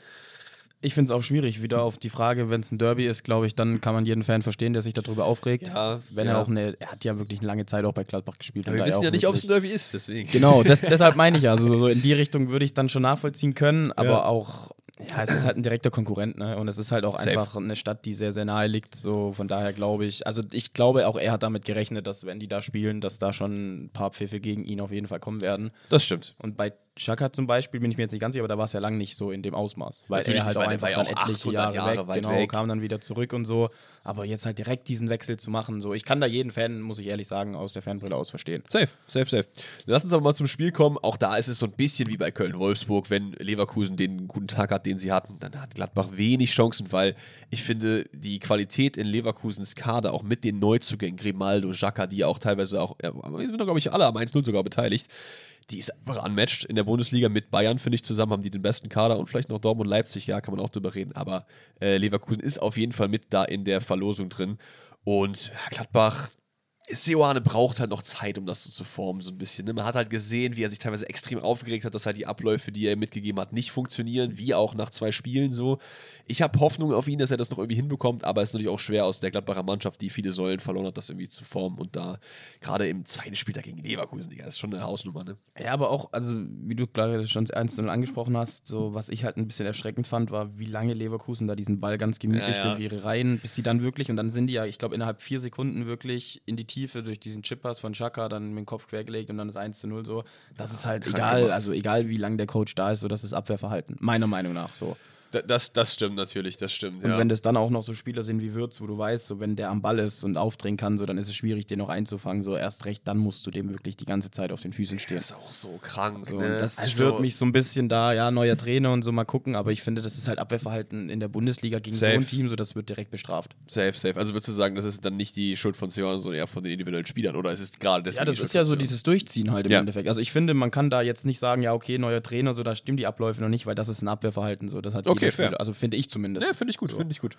Ich finde es auch schwierig, wieder auf die Frage, wenn es ein Derby ist, glaube ich, dann kann man jeden Fan verstehen, der sich darüber aufregt. Ja, wenn ja. er auch eine, er hat ja wirklich eine lange Zeit auch bei Gladbach gespielt. Aber wir wissen ja nicht, ob es ein Derby ist, deswegen. Genau, das, deshalb meine ich ja, also so in die Richtung würde ich es dann schon nachvollziehen können, aber ja. auch ja, es ist halt ein direkter Konkurrent, ne? Und es ist halt auch Safe. einfach eine Stadt, die sehr, sehr nahe liegt. So, von daher glaube ich, also ich glaube auch, er hat damit gerechnet, dass wenn die da spielen, dass da schon ein paar Pfiffe gegen ihn auf jeden Fall kommen werden. Das stimmt. Und bei Chaka zum Beispiel bin ich mir jetzt nicht ganz sicher, aber da war es ja lange nicht so in dem Ausmaß. Weil Natürlich, er halt auch einfach dann etliche Jahre, Jahre weg, genau, weg. kam dann wieder zurück und so. Aber jetzt halt direkt diesen Wechsel zu machen, so, ich kann da jeden Fan, muss ich ehrlich sagen, aus der Fanbrille aus verstehen. Safe, safe, safe. Lass uns aber mal zum Spiel kommen. Auch da ist es so ein bisschen wie bei Köln-Wolfsburg, wenn Leverkusen den guten Tag hat, den sie hatten, dann hat Gladbach wenig Chancen, weil ich finde, die Qualität in Leverkusens Kader, auch mit den Neuzugängen, Grimaldo, Jacka, die auch teilweise auch, ja, wir sind da, glaube ich, alle am 1-0 sogar beteiligt, die ist einfach unmatched in der Bundesliga mit Bayern, finde ich, zusammen haben die den besten Kader und vielleicht noch Dortmund, Leipzig, ja, kann man auch drüber reden, aber äh, Leverkusen ist auf jeden Fall mit da in der Verlosung drin. Und Gladbach, Seoane braucht halt noch Zeit, um das so zu formen, so ein bisschen. Ne? Man hat halt gesehen, wie er sich teilweise extrem aufgeregt hat, dass halt die Abläufe, die er mitgegeben hat, nicht funktionieren, wie auch nach zwei Spielen so. Ich habe Hoffnung auf ihn, dass er das noch irgendwie hinbekommt, aber es ist natürlich auch schwer aus der Gladbacher Mannschaft, die viele Säulen verloren hat, das irgendwie zu formen. Und da, gerade im zweiten Spiel gegen Leverkusen, Digga, ist schon eine Hausnummer, ne? Ja, aber auch, also wie du gerade schon einzeln angesprochen hast, so was ich halt ein bisschen erschreckend fand, war, wie lange Leverkusen da diesen Ball ganz gemütlich ja, ja. durch ihre Reihen, bis sie dann wirklich, und dann sind die ja, ich glaube, innerhalb vier Sekunden wirklich in die Tiefe durch diesen Chip Chippers von Chaka dann mit dem Kopf quergelegt und dann das 1 zu 0 so. Das ist halt egal, gemacht. also egal wie lange der Coach da ist, so das ist Abwehrverhalten. Meiner Meinung nach so. Das, das stimmt natürlich, das stimmt. Und ja. wenn das dann auch noch so Spieler sind wie Würz, wo du weißt, so wenn der am Ball ist und aufdrehen kann, so dann ist es schwierig, den noch einzufangen. So erst recht, dann musst du dem wirklich die ganze Zeit auf den Füßen stehen. Das ist auch so krank. So, ne? Das also stört mich so ein bisschen da, ja, neuer Trainer und so mal gucken, aber ich finde, das ist halt Abwehrverhalten in der Bundesliga gegen safe. so ein Team, so das wird direkt bestraft. Safe, safe. Also würdest du sagen, das ist dann nicht die Schuld von Sion, sondern eher von den individuellen Spielern oder ist es gerade deswegen? Ja, das ist ja so dieses Durchziehen halt im ja. Endeffekt. Also ich finde, man kann da jetzt nicht sagen, ja, okay, neuer Trainer, so da stimmen die Abläufe noch nicht, weil das ist ein Abwehrverhalten, so das hat okay, fair. Also finde ich zumindest. Ja, finde ich gut, so. finde ich gut.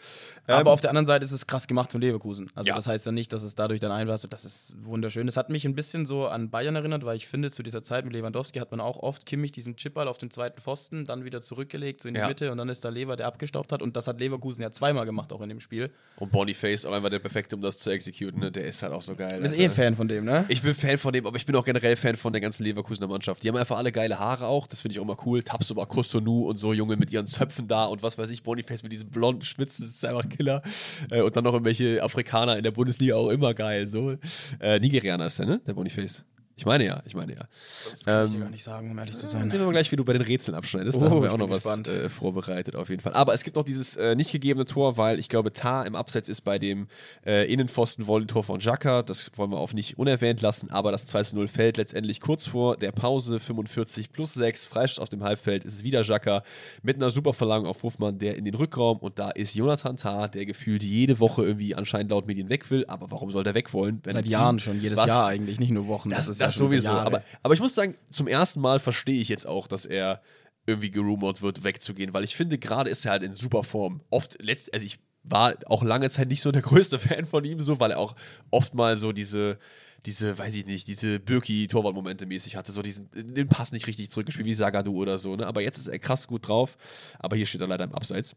Aber ähm, auf der anderen Seite ist es krass gemacht von Leverkusen. Also ja. das heißt ja nicht, dass es dadurch dann einwärst. Das ist wunderschön. Das hat mich ein bisschen so an Bayern erinnert, weil ich finde, zu dieser Zeit mit Lewandowski hat man auch oft Kimmich diesen Chipball auf den zweiten Pfosten, dann wieder zurückgelegt, so in die ja. Mitte und dann ist da Lever, der abgestaubt hat. Und das hat Leverkusen ja zweimal gemacht, auch in dem Spiel. Und Boniface auch einfach der perfekte, um das zu exekutieren. Ne? Der ist halt auch so geil. Du bist eh Fan von dem, ne? Ich bin Fan von dem, aber ich bin auch generell Fan von der ganzen Leverkusener Mannschaft. Die haben einfach alle geile Haare auch. Das finde ich auch mal cool. Tabsoba, Kostonu und so Junge mit ihren Zöpfen da und was weiß ich. Boniface mit diesem blonden Schwitzen, das ist einfach Killer. Äh, und dann noch irgendwelche Afrikaner in der Bundesliga auch immer geil. So. Äh, Nigerianer ist der, ne? Der Boniface. Ich meine ja, ich meine ja. Das kann ähm, ich gar nicht sagen, um ehrlich zu sein. Sehen wir mal gleich, wie du bei den Rätseln abschneidest. Oh, da haben wir auch noch was äh, vorbereitet, auf jeden Fall. Aber es gibt noch dieses äh, nicht gegebene Tor, weil ich glaube, Tar im Abseits ist bei dem äh, Innenpfosten-Volley-Tor von Jaka. Das wollen wir auch nicht unerwähnt lassen. Aber das 2-0 fällt letztendlich kurz vor der Pause. 45 plus 6, Freistoß auf dem Halbfeld. Es ist wieder Jaka mit einer super Verlangung auf Hofmann, der in den Rückraum. Und da ist Jonathan Tar, der gefühlt jede Woche irgendwie anscheinend laut Medien weg will. Aber warum soll der weg wollen? Seit Jahren schon, jedes Jahr eigentlich, nicht nur Wochen. Das, das ist das sowieso. Aber aber ich muss sagen, zum ersten Mal verstehe ich jetzt auch, dass er irgendwie gerumort wird, wegzugehen, weil ich finde, gerade ist er halt in super Form. Oft, letzt, also ich war auch lange Zeit nicht so der größte Fan von ihm, so, weil er auch oft mal so diese, diese, weiß ich nicht, diese Birki-Torwart-Momente mäßig hatte, so diesen, den Pass nicht richtig zurückgespielt, wie Sagadu oder so, ne? Aber jetzt ist er krass gut drauf, aber hier steht er leider im Abseits.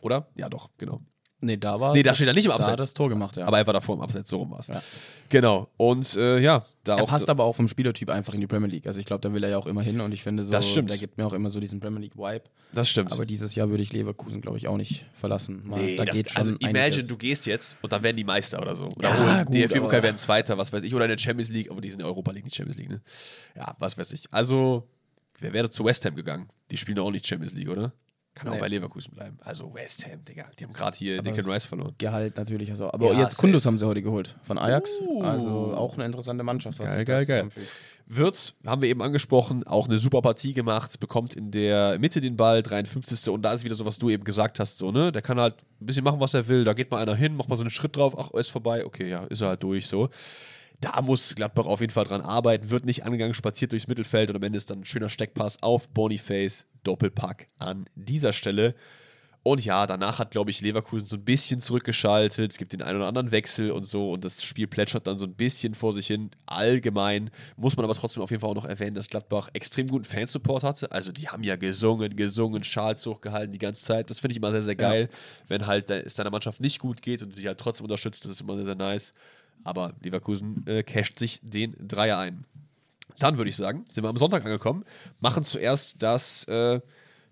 Oder? Ja, doch, genau. Nee, da war Nee, da steht er nicht im Abseits. Da hat das Tor gemacht, ja. Aber er war davor im Abseits, so rum war es. Ja. Genau. Und äh, ja, da er auch. passt aber auch vom Spielertyp einfach in die Premier League. Also ich glaube, da will er ja auch immer hin und ich finde so, das stimmt. der gibt mir auch immer so diesen Premier League-Vibe. Das stimmt. Aber dieses Jahr würde ich Leverkusen, glaube ich, auch nicht verlassen. Mal, nee, da das, geht also imagine, einiges. du gehst jetzt und dann werden die Meister oder so. Oder ja, gut, DFB-Pokal werden Zweiter, was weiß ich, oder in der Champions League, aber die sind in der Europa League, nicht Champions League, ne? Ja, was weiß ich. Also, wer wäre zu West Ham gegangen? Die spielen doch auch nicht Champions League, oder? Kann nee. auch bei Leverkusen bleiben. Also West Ham, Digga. Die haben gerade hier aber Declan Rice verloren. Gehalt natürlich. Also, aber ja, jetzt Kundus haben sie heute geholt. Von Ajax. Uh. Also auch eine interessante Mannschaft. geil, geil, geil. Wird, haben wir eben angesprochen, auch eine super Partie gemacht, bekommt in der Mitte den Ball, 53. Und da ist wieder so, was du eben gesagt hast, so, ne? Der kann halt ein bisschen machen, was er will. Da geht mal einer hin, macht mal so einen Schritt drauf, ach, ist vorbei, okay, ja, ist er halt durch, so. Da muss Gladbach auf jeden Fall dran arbeiten, wird nicht angegangen, spaziert durchs Mittelfeld und am Ende ist dann ein schöner Steckpass auf Boniface, Doppelpack an dieser Stelle. Und ja, danach hat, glaube ich, Leverkusen so ein bisschen zurückgeschaltet. Es gibt den einen oder anderen Wechsel und so. Und das Spiel plätschert dann so ein bisschen vor sich hin. Allgemein muss man aber trotzdem auf jeden Fall auch noch erwähnen, dass Gladbach extrem guten Fansupport hatte. Also, die haben ja gesungen, gesungen, Schals hochgehalten die ganze Zeit. Das finde ich immer sehr, sehr geil. Ja. Wenn halt es deiner Mannschaft nicht gut geht und du die halt trotzdem unterstützt, das ist immer sehr, sehr nice. Aber Leverkusen äh, casht sich den Dreier ein. Dann würde ich sagen, sind wir am Sonntag angekommen, machen zuerst das. Äh,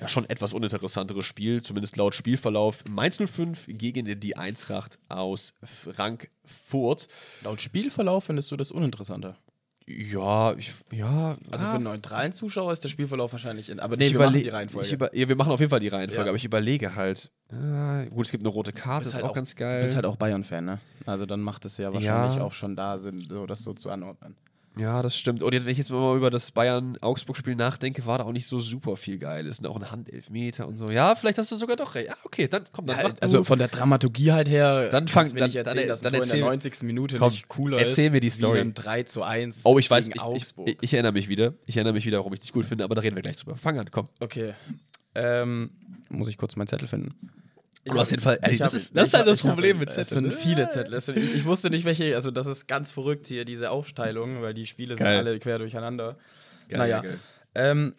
ja schon etwas uninteressantere Spiel, zumindest laut Spielverlauf. Mainz 05 gegen die Eintracht aus Frankfurt. Laut Spielverlauf findest du das uninteressanter? Ja, ich, ja. Also für einen neutralen Zuschauer ist der Spielverlauf wahrscheinlich in. Aber nee, wir machen die Reihenfolge. Über, ja, wir machen auf jeden Fall die Reihenfolge, ja. aber ich überlege halt. Äh, gut, es gibt eine rote Karte, ist halt auch, auch, ganz geil. Du bist halt auch Bayern-Fan, ne? Also dann macht es ja wahrscheinlich ja. auch schon da Sinn, so das so zu anordnen. Ja, das stimmt. Und jetzt, wenn ich jetzt mal über das Bayern-Augsburg-Spiel nachdenke, war da auch nicht so super viel geil. Ist auch ein Handelfmeter und so. Ja, vielleicht hast du sogar doch recht. Ja, okay, dann komm, dann ja, Also von der Dramaturgie halt her, dann fang, dann, erzählen, dann, dass dann erzähl, in der 90. Minute komm, nicht cooler erzähl ist. mir die Story. Wie 3 zu 1 Oh, ich weiß, ich, ich, ich, erinnere mich wieder. Ich erinnere mich wieder, warum ich dich gut finde, aber da reden wir gleich drüber. Fang an, komm. Okay. Ähm, muss ich kurz meinen Zettel finden. Du hast jeden Fall, ey, das, ist, das ist halt das Problem mit Zetteln. Es sind viele Zettel. Ich, ich, wusste nicht, welche, also das ist ganz verrückt hier, diese Aufteilung, weil die Spiele geil. sind alle quer durcheinander. Geil, naja. Geil. Ähm,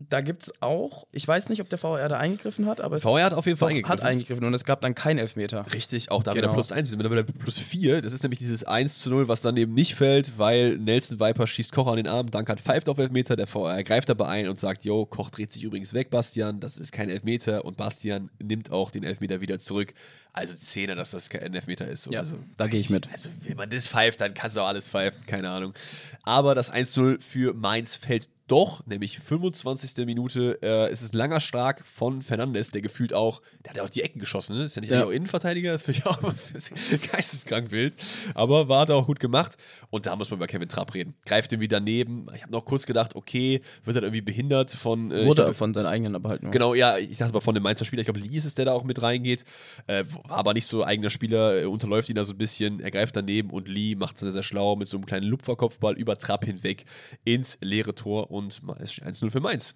da gibt es auch, ich weiß nicht, ob der VR da eingegriffen hat, aber es VR hat auf jeden Fall eingegriffen. hat eingegriffen und es gab dann keinen Elfmeter. Richtig, auch da genau. wieder plus 1, sind wir wieder plus 4. Das ist nämlich dieses 1 zu 0, was dann eben nicht fällt, weil Nelson Viper schießt Koch an den Arm, Dankert pfeift auf Elfmeter, der VR greift dabei ein und sagt, yo, Koch dreht sich übrigens weg, Bastian, das ist kein Elfmeter und Bastian nimmt auch den Elfmeter wieder zurück. Also Szene, dass das kein Elfmeter ist. So. Ja, also, da gehe ich mit. Also wenn man das pfeift, dann kannst du auch alles pfeifen, keine Ahnung. Aber das 1-0 für Mainz fällt doch, nämlich 25. Minute, äh, ist es ein langer Schlag von Fernandes, der gefühlt auch, der hat ja auch die Ecken geschossen, ne? Ist ja nicht ja. auch Innenverteidiger, das finde ich auch geisteskrank wild. Aber war da auch gut gemacht. Und da muss man über Kevin Trapp reden. Greift irgendwie daneben. Ich habe noch kurz gedacht, okay, wird er irgendwie behindert von. Äh, Wurde glaub, von seinen eigenen aber halt nur. Genau, ja, ich dachte aber von dem Mainzer Spieler. Ich glaube, Lee ist es, der da auch mit reingeht. Äh, aber nicht so eigener Spieler, äh, unterläuft ihn da so ein bisschen. Er greift daneben und Lee macht sehr, sehr schlau mit so einem kleinen Lupferkopfball über Trapp hinweg ins leere Tor und es steht 1-0 für Mainz.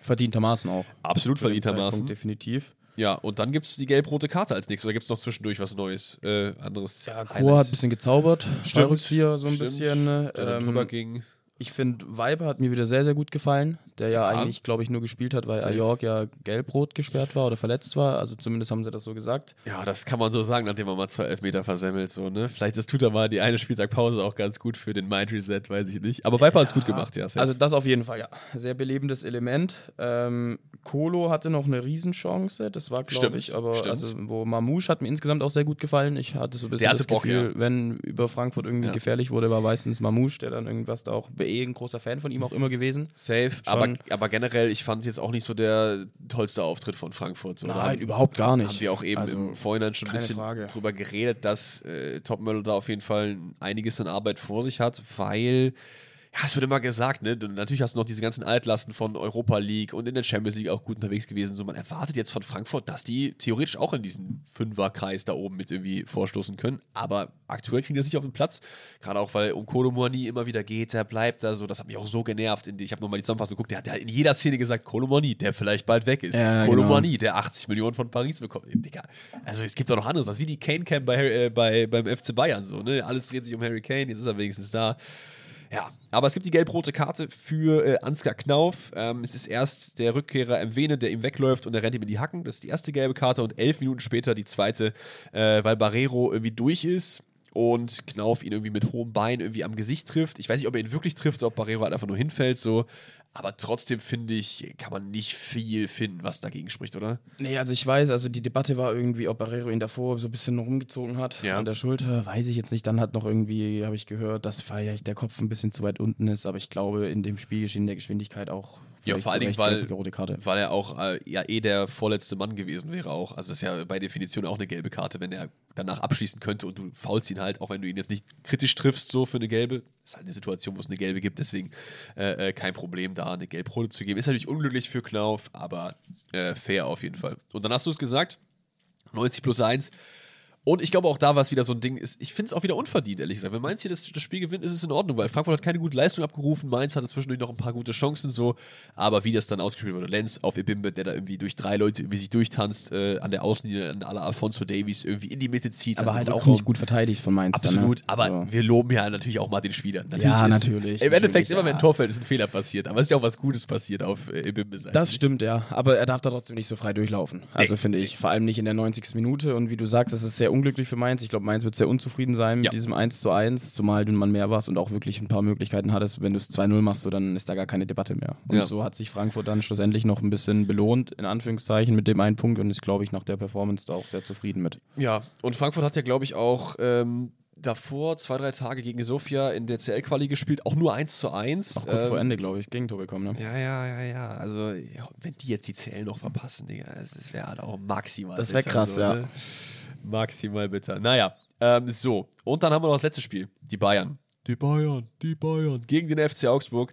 Verdientermaßen auch. Absolut verdientermaßen. Definitiv. Ja, und dann gibt es die gelb-rote Karte als nächstes. Oder gibt es noch zwischendurch was Neues? Äh, anderes. Ja, Kur hat ein bisschen gezaubert. Stimmt. Hier so ein Stimmt. bisschen. Der ähm, drüber ging. Ich finde, Viper hat mir wieder sehr, sehr gut gefallen der ja, ja eigentlich, glaube ich, nur gespielt hat, weil Safe. Ajorg ja gelb-rot gesperrt war oder verletzt war. Also zumindest haben sie das so gesagt. Ja, das kann man so sagen, nachdem man mal zwei Elfmeter versemmelt. So, ne? Vielleicht das tut er mal die eine Spieltagpause auch ganz gut für den Mind Reset, weiß ich nicht. Aber Viper ja, hat es gut gemacht, ja. Safe. Also das auf jeden Fall, ja. Sehr belebendes Element. Ähm, Kolo hatte noch eine Riesenchance, das war, glaube ich, aber stimmt. also wo Mamouche hat mir insgesamt auch sehr gut gefallen. Ich hatte so ein bisschen das Bock, Gefühl, ja. wenn über Frankfurt irgendwie gefährlich wurde, war meistens Mamouche, der dann irgendwas da auch eh ein großer Fan von ihm auch immer gewesen. Safe, aber, aber generell generell, ich fand jetzt auch nicht so der tollste Auftritt von Frankfurt. So. Nein, haben, überhaupt gar nicht. Haben wir auch eben also, im Vorhinein schon ein bisschen Frage. drüber geredet, dass äh, Topmodel da auf jeden Fall einiges an Arbeit vor sich hat, weil ja, es wird immer gesagt, ne? Natürlich hast du noch diese ganzen Altlasten von Europa League und in der Champions League auch gut unterwegs gewesen. So, man erwartet jetzt von Frankfurt, dass die theoretisch auch in diesen Fünferkreis da oben mit irgendwie vorstoßen können. Aber aktuell kriegen die das nicht auf den Platz. Gerade auch, weil um Kolomoni immer wieder geht, der bleibt da so. Das hat mich auch so genervt. Ich habe nochmal die Zusammenfassung geguckt. Der hat in jeder Szene gesagt, Kolomoni, der vielleicht bald weg ist. Ja, Kolomoni, genau. der 80 Millionen von Paris bekommt. Digga. Also es gibt doch noch anderes. Das ist wie die Kane Cam bei, äh, bei, beim FC Bayern so. Ne? Alles dreht sich um Harry Kane. Jetzt ist er wenigstens da Ja, aber es gibt die gelb-rote Karte für äh, Ansgar Knauf. Ähm, es ist erst der Rückkehrer Mwene, der ihm wegläuft und er rennt ihm in die Hacken. Das ist die erste gelbe Karte und elf Minuten später die zweite, äh, weil Barrero irgendwie durch ist und Knauf ihn irgendwie mit hohem Bein irgendwie am Gesicht trifft. Ich weiß nicht, ob er ihn wirklich trifft oder ob Barrero halt einfach nur hinfällt, so. Aber trotzdem finde ich, kann man nicht viel finden, was dagegen spricht, oder? Nee, also ich weiß, also die Debatte war irgendwie, ob Barrero ihn davor so ein bisschen rumgezogen hat ja. an der Schulter. Weiß ich jetzt nicht. Dann hat noch irgendwie, habe ich gehört, dass vielleicht der Kopf ein bisschen zu weit unten ist. Aber ich glaube, in dem Spiel in der Geschwindigkeit auch ja, vor allen Dingen, weil, weil er auch äh, ja eh der vorletzte Mann gewesen wäre auch. Also das ist ja bei Definition auch eine gelbe Karte, wenn er danach abschließen könnte und du faulst ihn halt, auch wenn du ihn jetzt nicht kritisch triffst, so für eine gelbe. Das ist halt eine Situation, wo es eine gelbe gibt, deswegen äh, äh, kein Problem da, eine gelb-rote zu geben. Ist natürlich unglücklich für Knauf, aber äh, fair auf jeden Fall. Und dann hast du es gesagt, 90 plus 1 und ich glaube auch da war es wieder so ein Ding, ist, ich finde es auch wieder unverdient, ehrlich gesagt. Wenn Mainz hier das, das, Spiel gewinnt, ist es in Ordnung, weil Frankfurt hat keine gute Leistung abgerufen, Mainz hatte zwischendurch noch ein paar gute Chancen so, aber wie das dann ausgespielt wurde, Lenz auf Ebimbe, der da irgendwie durch drei Leute irgendwie sich durchtanzt, äh, an der Außenlinie an aller Alfonso Davies irgendwie in die Mitte zieht. Aber halt auch nicht gut verteidigt von Mainz. Absolut, dann, ne? aber so. wir loben ja natürlich auch mal den Spieler. Natürlich ja, natürlich. Im Endeffekt, immer ja. wenn ein Tor fällt, ist ein Fehler passiert, aber es ist ja auch was Gutes passiert auf äh, Ebimbe. Das stimmt, ja, aber er darf da trotzdem nicht so frei durchlaufen. Also nee. finde ich, vor allem nicht in der 90. Minute und wie du sagst, es ist sehr unglücklich für Mainz. Ich glaube, Mainz wird sehr unzufrieden sein mit ja. diesem 1 zu 1, zumal du man mehr warst und auch wirklich ein paar Möglichkeiten hattest. Wenn du es 2-0 machst, so, dann ist da gar keine Debatte mehr. Und ja. so hat sich Frankfurt dann schlussendlich noch ein bisschen belohnt, in Anführungszeichen, mit dem einen Punkt und ist, glaube ich, nach der Performance da auch sehr zufrieden mit. Ja, und Frankfurt hat ja, glaube ich, auch. Ähm davor zwei, drei Tage gegen Sofia in der CL-Quali gespielt, auch nur 1 zu 1. Auch kurz ähm, vor Ende, glaube ich, Gegentor bekommen, ne? Ja, ja, ja, ja. Also, ja, wenn die jetzt die CL noch verpassen, Digga, das wäre halt auch maximal. Das wäre krass, so, ja. Ne? Maximal bitter. Naja, ähm, so, und dann haben wir noch das letzte Spiel, die Bayern. Die Bayern, die Bayern gegen den FC Augsburg.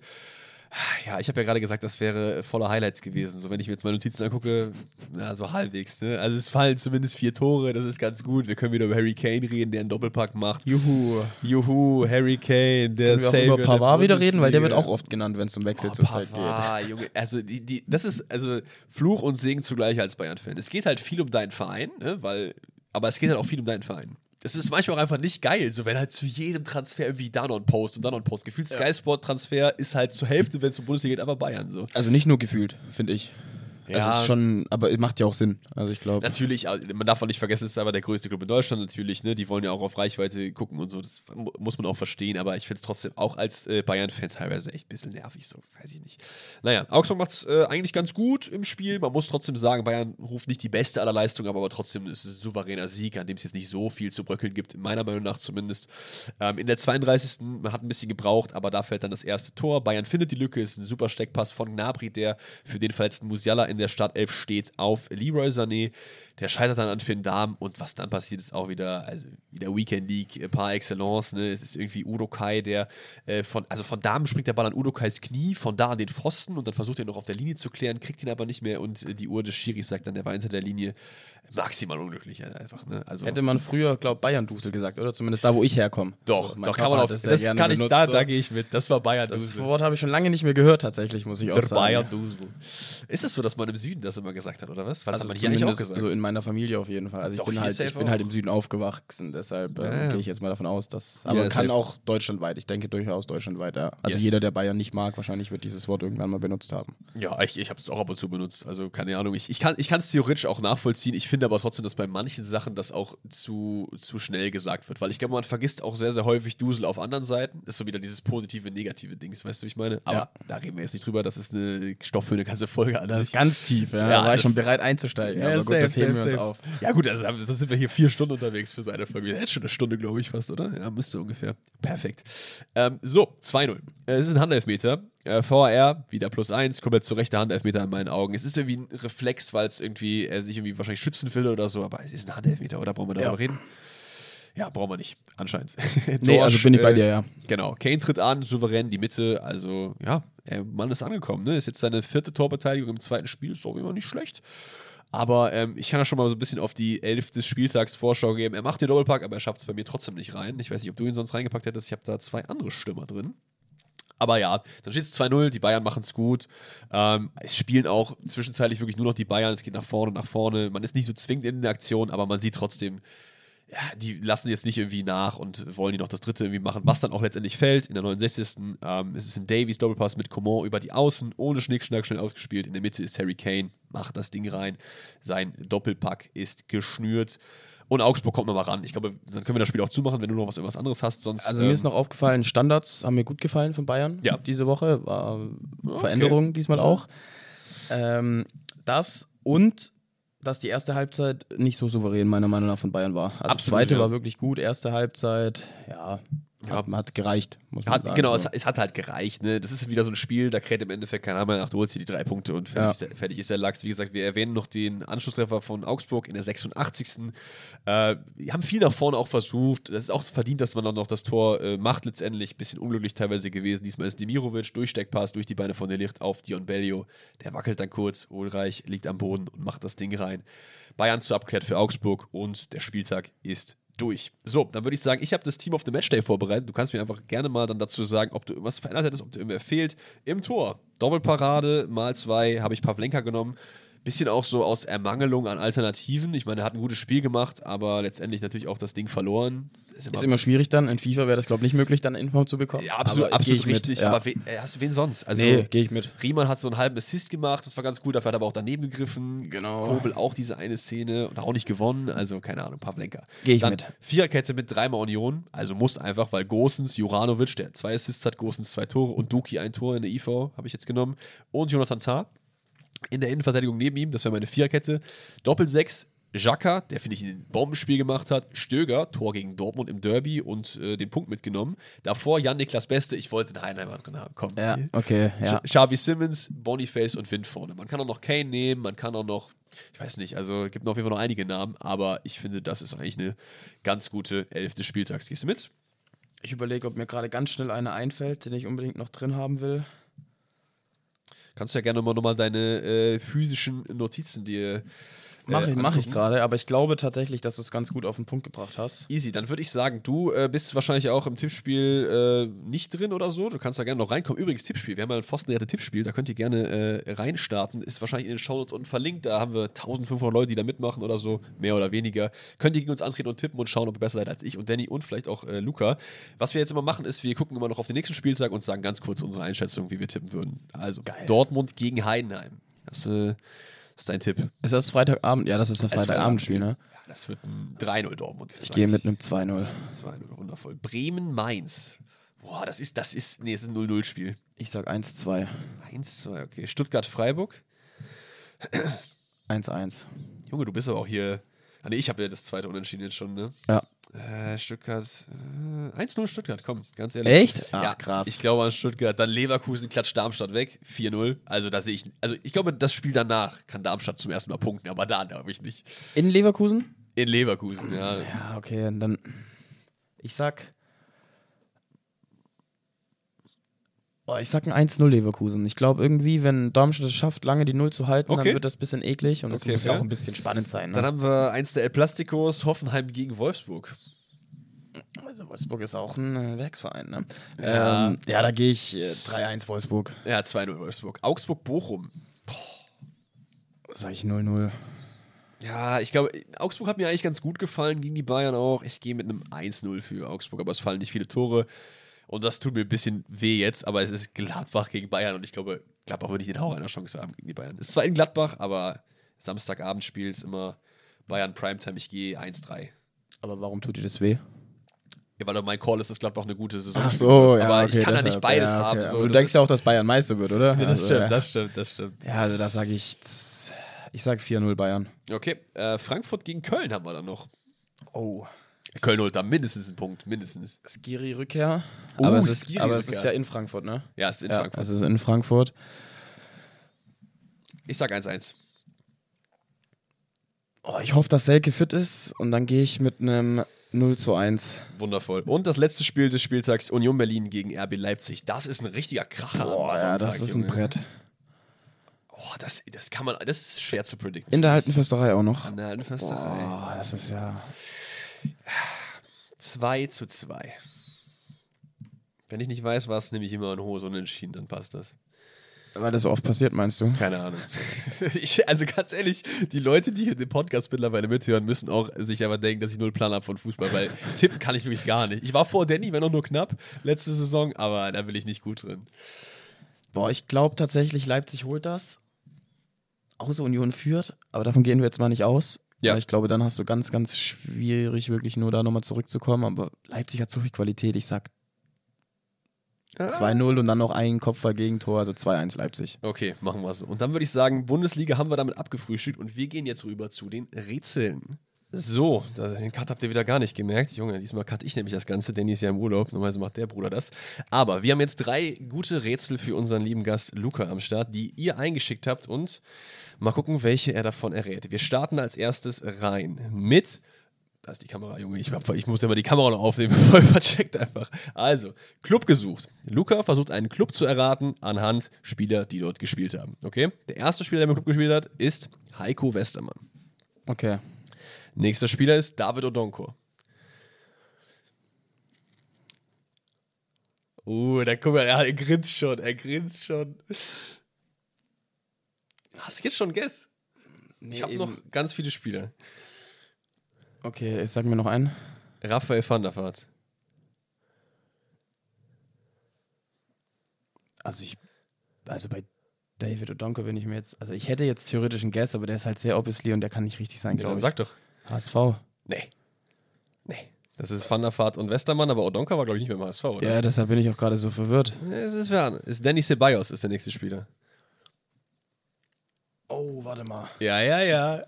Ja, ich habe ja gerade gesagt, das wäre voller Highlights gewesen. So, wenn ich mir jetzt meine Notizen angucke, na, so halbwegs. Ne? Also, es fallen zumindest vier Tore, das ist ganz gut. Wir können wieder über Harry Kane reden, der einen Doppelpack macht. Juhu. Juhu, Harry Kane, der Können wir auch über Pavard wieder reden, weil der wird auch oft genannt, wenn es zum Wechsel oh, zur Zeit geht. Junge, also, die, die, das ist also Fluch und Segen zugleich als Bayern-Fan. Es geht halt viel um deinen Verein, ne? weil, aber es geht halt auch viel um deinen Verein das ist manchmal auch einfach nicht geil, so wenn halt zu jedem Transfer irgendwie Danon-Post und Danon-Post. Gefühlt ja. Sky Sport-Transfer ist halt zur Hälfte, wenn es um Bundesliga geht, aber Bayern so. Also nicht nur gefühlt, finde ich. Also ja. Also ist schon, aber macht ja auch Sinn. Also ich glaube. Natürlich, man darf auch nicht vergessen, es ist aber der größte Club in Deutschland natürlich, ne? Die wollen ja auch auf Reichweite gucken und so. Das muss man auch verstehen, aber ich finde es trotzdem auch als äh, Bayern-Fan teilweise echt ein bisschen nervig, so, weiß ich nicht. Naja, Augsburg macht es äh, eigentlich ganz gut im Spiel. Man muss trotzdem sagen, Bayern ruft nicht die beste aller Leistungen, aber, aber trotzdem ist es ein souveräner Sieg, an dem es jetzt nicht so viel zu bröckeln gibt, meiner Meinung nach zumindest. Ähm, in der 32. Man hat ein bisschen gebraucht, aber da fällt dann das erste Tor. Bayern findet die Lücke, ist ein super Steckpass von Gnabry, der für den verletzten Musiala in der Startelf steht auf Leroy Sané. Der scheitert dann an Finn Darm und was dann passiert, ist auch wieder, also wieder Weekend League par excellence. Ne? Es ist irgendwie Udo Kai, der äh, von, also von Darm springt der Ball an Udo Kais Knie, von da an den Pfosten und dann versucht er noch auf der Linie zu klären, kriegt ihn aber nicht mehr und äh, die Uhr des Schiris sagt dann, der war hinter der Linie maximal unglücklich einfach. Ne? Also, Hätte man früher, glaube Bayern-Dusel gesagt, oder? Zumindest da, wo ich herkomme. Doch, also doch kann man auf, das, das kann ich, da, da gehe ich mit. Das war Bayern-Dusel. Das Wort habe ich schon lange nicht mehr gehört, tatsächlich, muss ich auch Der sagen. Bayern-Dusel. Ist es so, dass man im Süden das immer gesagt hat, oder was? Weil das also hat man hier eigentlich auch gesagt. Also in meiner Familie auf jeden Fall. Also ich, bin halt, ich bin halt im Süden aufgewachsen, deshalb äh, ja, ja. gehe ich jetzt mal davon aus, dass. Aber ja, kann safe. auch deutschlandweit. Ich denke durchaus deutschlandweit, ja. Also yes. jeder, der Bayern nicht mag, wahrscheinlich wird dieses Wort irgendwann mal benutzt haben. Ja, ich, ich habe es auch ab und zu benutzt. Also keine Ahnung. Ich, ich kann es theoretisch auch nachvollziehen. Ich finde aber trotzdem, dass bei manchen Sachen das auch zu, zu schnell gesagt wird. Weil ich glaube, man vergisst auch sehr, sehr häufig Dusel auf anderen Seiten. Ist so wieder dieses positive, negative Dings, weißt du, wie ich meine? Aber da reden wir jetzt nicht drüber. Das ist eine Stoff für eine ganze Folge an. Das ist ganz tief, ja. ja da war ich schon bereit einzusteigen. Ja, aber gut, safe, das heben safe, wir uns auf. Ja, gut, also, dann sind wir hier vier Stunden unterwegs für seine Folge. Jetzt schon eine Stunde, glaube ich, fast, oder? Ja, müsste ungefähr. Perfekt. Ähm, so, 2-0. Äh, es ist ein Handelfmeter. Äh, VAR, wieder plus eins, komplett zu rechter Handelfmeter in meinen Augen. Es ist irgendwie ein Reflex, weil es irgendwie, er sich irgendwie wahrscheinlich schützen will oder so, aber es ist ein Handelfmeter, oder? Brauchen wir darüber ja. reden? Ja, brauchen wir nicht, anscheinend. nee, also bin ich bei dir, ja. Äh, genau. Kane tritt an, souverän die Mitte, also ja, der Mann ist angekommen, ne? Ist jetzt seine vierte Torbeteiligung im zweiten Spiel, ist auch immer nicht schlecht. Aber ähm, ich kann ja schon mal so ein bisschen auf die Elf des Spieltags Vorschau geben. Er macht den Doppelpack, aber er schafft es bei mir trotzdem nicht rein. Ich weiß nicht, ob du ihn sonst reingepackt hättest. Ich habe da zwei andere Stürmer drin. Aber ja, dann steht es 2-0, die Bayern machen es gut. Ähm, es spielen auch zwischenzeitlich wirklich nur noch die Bayern, es geht nach vorne, nach vorne. Man ist nicht so zwingend in der Aktion, aber man sieht trotzdem, ja, die lassen jetzt nicht irgendwie nach und wollen die noch das dritte irgendwie machen, was dann auch letztendlich fällt. In der 69. Ähm, ist es ein Davies Doppelpass mit Coman über die Außen, ohne Schnickschnack schnell ausgespielt. In der Mitte ist Harry Kane, macht das Ding rein. Sein Doppelpack ist geschnürt. Und Augsburg kommt nochmal ran. Ich glaube, dann können wir das Spiel auch zumachen, wenn du noch was irgendwas anderes hast. Sonst, also mir ähm, ist noch aufgefallen, Standards haben mir gut gefallen von Bayern ja. diese Woche. War okay. Veränderung diesmal auch. Ähm, das und dass die erste Halbzeit nicht so souverän meiner Meinung nach von Bayern war. Also Absolut, zweite ja. war wirklich gut, erste Halbzeit, ja, ja. hat gereicht. Hat, sagen, genau, es, es, hat halt gereicht. Ne? Das ist wieder so ein Spiel, da kräht im Endeffekt keiner mehr nach, du holst hier die drei Punkte und fertig, ja. ist, fertig ist der Lachs. Wie gesagt, wir erwähnen noch den Anschlusstreffer von Augsburg in der 86. Äh, wir haben viel nach vorne auch versucht. Das ist auch verdient, dass man dann noch das Tor äh, macht letztendlich. Bisschen unglücklich teilweise gewesen. Diesmal ist Demirovic, Durchsteckpass durch die Beine von der Licht auf Dion Bellio. Der wackelt dann kurz, Ulreich liegt am Boden und macht das Ding rein. Bayern zu abklärt für Augsburg und der Spieltag ist durch. So, dann würde ich sagen, ich habe das Team of the Matchday vorbereitet. Du kannst mir einfach gerne mal dann dazu sagen, ob du irgendwas verändert hättest, ob dir irgendwer fehlt. Im Tor. Doppelparade mal zwei habe ich Pavlenka genommen. Bisschen auch so aus Ermangelung an Alternativen. Ich meine, er hat ein gutes Spiel gemacht, aber letztendlich natürlich auch das Ding verloren. Ist immer, ist immer schwierig dann. In FIFA wäre das, glaube ich, nicht möglich, dann Info zu bekommen. Ja, absolut, aber absolut richtig. Ja. Aber we, äh, hast du wen sonst? Also, nee, gehe ich mit. Riemann hat so einen halben Assist gemacht, das war ganz cool. Dafür hat er aber auch daneben gegriffen. Genau. Kobel auch diese eine Szene und auch nicht gewonnen. Also, keine Ahnung, Pavlenka. Gehe ich dann mit. Viererkette mit dreimal Union. Also muss einfach, weil Gosens, Juranovic, der zwei Assists hat, Gosens zwei Tore und Duki ein Tor in der IV, habe ich jetzt genommen. Und Jonathan Tah in der Innenverteidigung neben ihm, das wäre meine Viererkette. Doppel-6, Jaka, der finde ich ein Bombenspiel gemacht hat. Stöger, Tor gegen Dortmund im Derby und äh, den Punkt mitgenommen. Davor Jan-Niklas Beste, ich wollte den Heinheimer drin haben. Komm. Ja, okay. Ja. Xavi Simmons, Boniface und Wind vorne. Man kann auch noch Kane nehmen, man kann auch noch, ich weiß nicht, also gibt noch auf jeden Fall noch einige Namen, aber ich finde, das ist eigentlich eine ganz gute Elf des Spieltags. Gehst du mit? Ich überlege, ob mir gerade ganz schnell einer einfällt, den ich unbedingt noch drin haben will. Kannst ja gerne mal nochmal deine äh, physischen Notizen dir Mache ich, mach ich gerade, aber ich glaube tatsächlich, dass du es ganz gut auf den Punkt gebracht hast. Easy, dann würde ich sagen, du äh, bist wahrscheinlich auch im Tippspiel äh, nicht drin oder so. Du kannst da gerne noch reinkommen. Übrigens, Tippspiel, wir haben ja ein Pfostenrette Tippspiel, da könnt ihr gerne äh, reinstarten. Ist wahrscheinlich in den Shownotes unten verlinkt. Da haben wir 1500 Leute, die da mitmachen oder so, mehr oder weniger. Könnt ihr gegen uns antreten und tippen und schauen, ob ihr besser seid als ich und Danny und vielleicht auch äh, Luca. Was wir jetzt immer machen, ist, wir gucken immer noch auf den nächsten Spieltag und sagen ganz kurz unsere Einschätzung, wie wir tippen würden. Also, Geil. Dortmund gegen Heidenheim. Das äh, ist dein Tipp. Ist das Freitagabend? Ja, das ist ein Freitagabendspiel, ne? Ja, das wird ein 3-0 Dortmund. Ich gehe mit einem 2-0. 2-0, wundervoll. Bremen-Mainz. Boah, das ist, das ist, nee, es ist ein 0-0-Spiel. Ich sag 1-2. 1-2, okay. Stuttgart-Freiburg. 1-1. Junge, du bist aber auch hier. Ah, nee, ich habe ja das zweite Unentschieden jetzt schon, ne? Ja. Äh, Stuttgart. Äh, 1-0 Stuttgart, komm, ganz ehrlich. Echt? Ach, ja, krass. Ich glaube an Stuttgart. Dann Leverkusen klatscht Darmstadt weg. 4-0. Also da sehe ich. Also ich glaube, das Spiel danach kann Darmstadt zum ersten Mal punkten, aber da glaube ich nicht. In Leverkusen? In Leverkusen, ja. Ja, okay. Dann. Ich sag. Oh, ich sag ein 1-0 Leverkusen. Ich glaube irgendwie, wenn Darmstadt es schafft, lange die Null zu halten, okay. dann wird das ein bisschen eklig und es okay, muss ja auch ein bisschen spannend sein. Ne? Dann haben wir eins der El Plasticos, Hoffenheim gegen Wolfsburg. Also Wolfsburg ist auch ein äh, Werksverein, ne? Ja, ähm, ja da gehe ich äh, 3-1 Wolfsburg. Ja, 2-0 Wolfsburg. Augsburg-Bochum. Sag ich 0-0. Ja, ich glaube, Augsburg hat mir eigentlich ganz gut gefallen gegen die Bayern auch. Ich gehe mit einem 1-0 für Augsburg, aber es fallen nicht viele Tore. Und das tut mir ein bisschen weh jetzt, aber es ist Gladbach gegen Bayern und ich glaube, Gladbach würde nicht in auch einer Chance haben gegen die Bayern. Es ist zwar in Gladbach, aber Samstagabendspiel ist immer Bayern Primetime. Ich gehe 1-3. Aber warum tut dir das weh? Ja, weil mein Call ist, dass Gladbach eine gute Saison Ach so, ja, Aber okay, ich kann ja nicht beides ja, okay. haben. So, du denkst ja auch, dass Bayern Meister wird, oder? Ja, das also, stimmt, das stimmt, das stimmt. Ja, also da sage ich, ich sage 4-0 Bayern. Okay, äh, Frankfurt gegen Köln haben wir dann noch. Oh. Köln holt da mindestens einen Punkt, mindestens. Skiri-Rückkehr. Oh, aber, es ist, aber es ist ja in Frankfurt, ne? Ja, es ist in ja, Frankfurt. Es ist in Frankfurt. Ich sag 1-1. Oh, ich hoffe, dass Selke fit ist und dann gehe ich mit einem 0 zu 1. Wundervoll. Und das letzte Spiel des Spieltags Union Berlin gegen RB Leipzig. Das ist ein richtiger Kracher. Boah, ja, das ist Junge. ein Brett. Oh, das, das kann man, das ist schwer zu predikten. In der alten Försterei auch noch. In der alten Försterei. Boah, das ist ja. 2 zu 2. Wenn ich nicht weiß, was, nehme ich immer eine Hose unentschieden, dann passt das. Weil das so oft passiert, meinst du? Keine Ahnung. Ich, also ganz ehrlich, die Leute, die hier den Podcast mittlerweile mithören, müssen auch sich aber denken, dass ich null Plan habe von Fußball, weil tippen kann ich wirklich gar nicht. Ich war vor Danny, wenn auch nur knapp, letzte Saison, aber da bin ich nicht gut drin. Boah, ich glaube tatsächlich, Leipzig holt das. Außer Union führt, aber davon gehen wir jetzt mal nicht aus. Ja. ich glaube, dann hast du ganz, ganz schwierig, wirklich nur da nochmal zurückzukommen. Aber Leipzig hat so viel Qualität. Ich sag ah. 2-0 und dann noch ein Kopfball-Gegentor, also 2-1 Leipzig. Okay, machen wir so. Und dann würde ich sagen, Bundesliga haben wir damit abgefrühstückt und wir gehen jetzt rüber zu den Rätseln. So, den Cut habt ihr wieder gar nicht gemerkt. Junge, diesmal cut ich nämlich das Ganze, Danny ist ja im Urlaub. Normalerweise macht der Bruder das. Aber wir haben jetzt drei gute Rätsel für unseren lieben Gast Luca am Start, die ihr eingeschickt habt und mal gucken, welche er davon errät. Wir starten als erstes rein mit. Da ist die Kamera, Junge. Ich, ich muss ja mal die Kamera noch aufnehmen, voll vercheckt einfach. Also, Club gesucht. Luca versucht einen Club zu erraten anhand Spieler, die dort gespielt haben. Okay? Der erste Spieler, der im Club gespielt hat, ist Heiko Westermann. Okay. Nächster Spieler ist David Odonko. Uh, da guck mal, er, grinst schon, er grinst schon. Hast du jetzt schon Guess? Nee, ich habe noch ganz viele Spieler. Okay, sag mir noch einen. Raphael van der Vaart. Also ich, also bei David Odonko bin ich mir jetzt, also ich hätte jetzt theoretisch einen Guess, aber der ist halt sehr obviously und der kann nicht richtig sein, ja, dann sag doch. HSV. Nee. Nee. Das ist Van der Vaart und Westermann, aber Odonka war, glaube ich, nicht mehr im HSV, oder? Ja, deshalb bin ich auch gerade so verwirrt. Es ist fern. Ist Danny Ceballos ist der nächste Spieler. Oh, warte mal. Ja, ja, ja.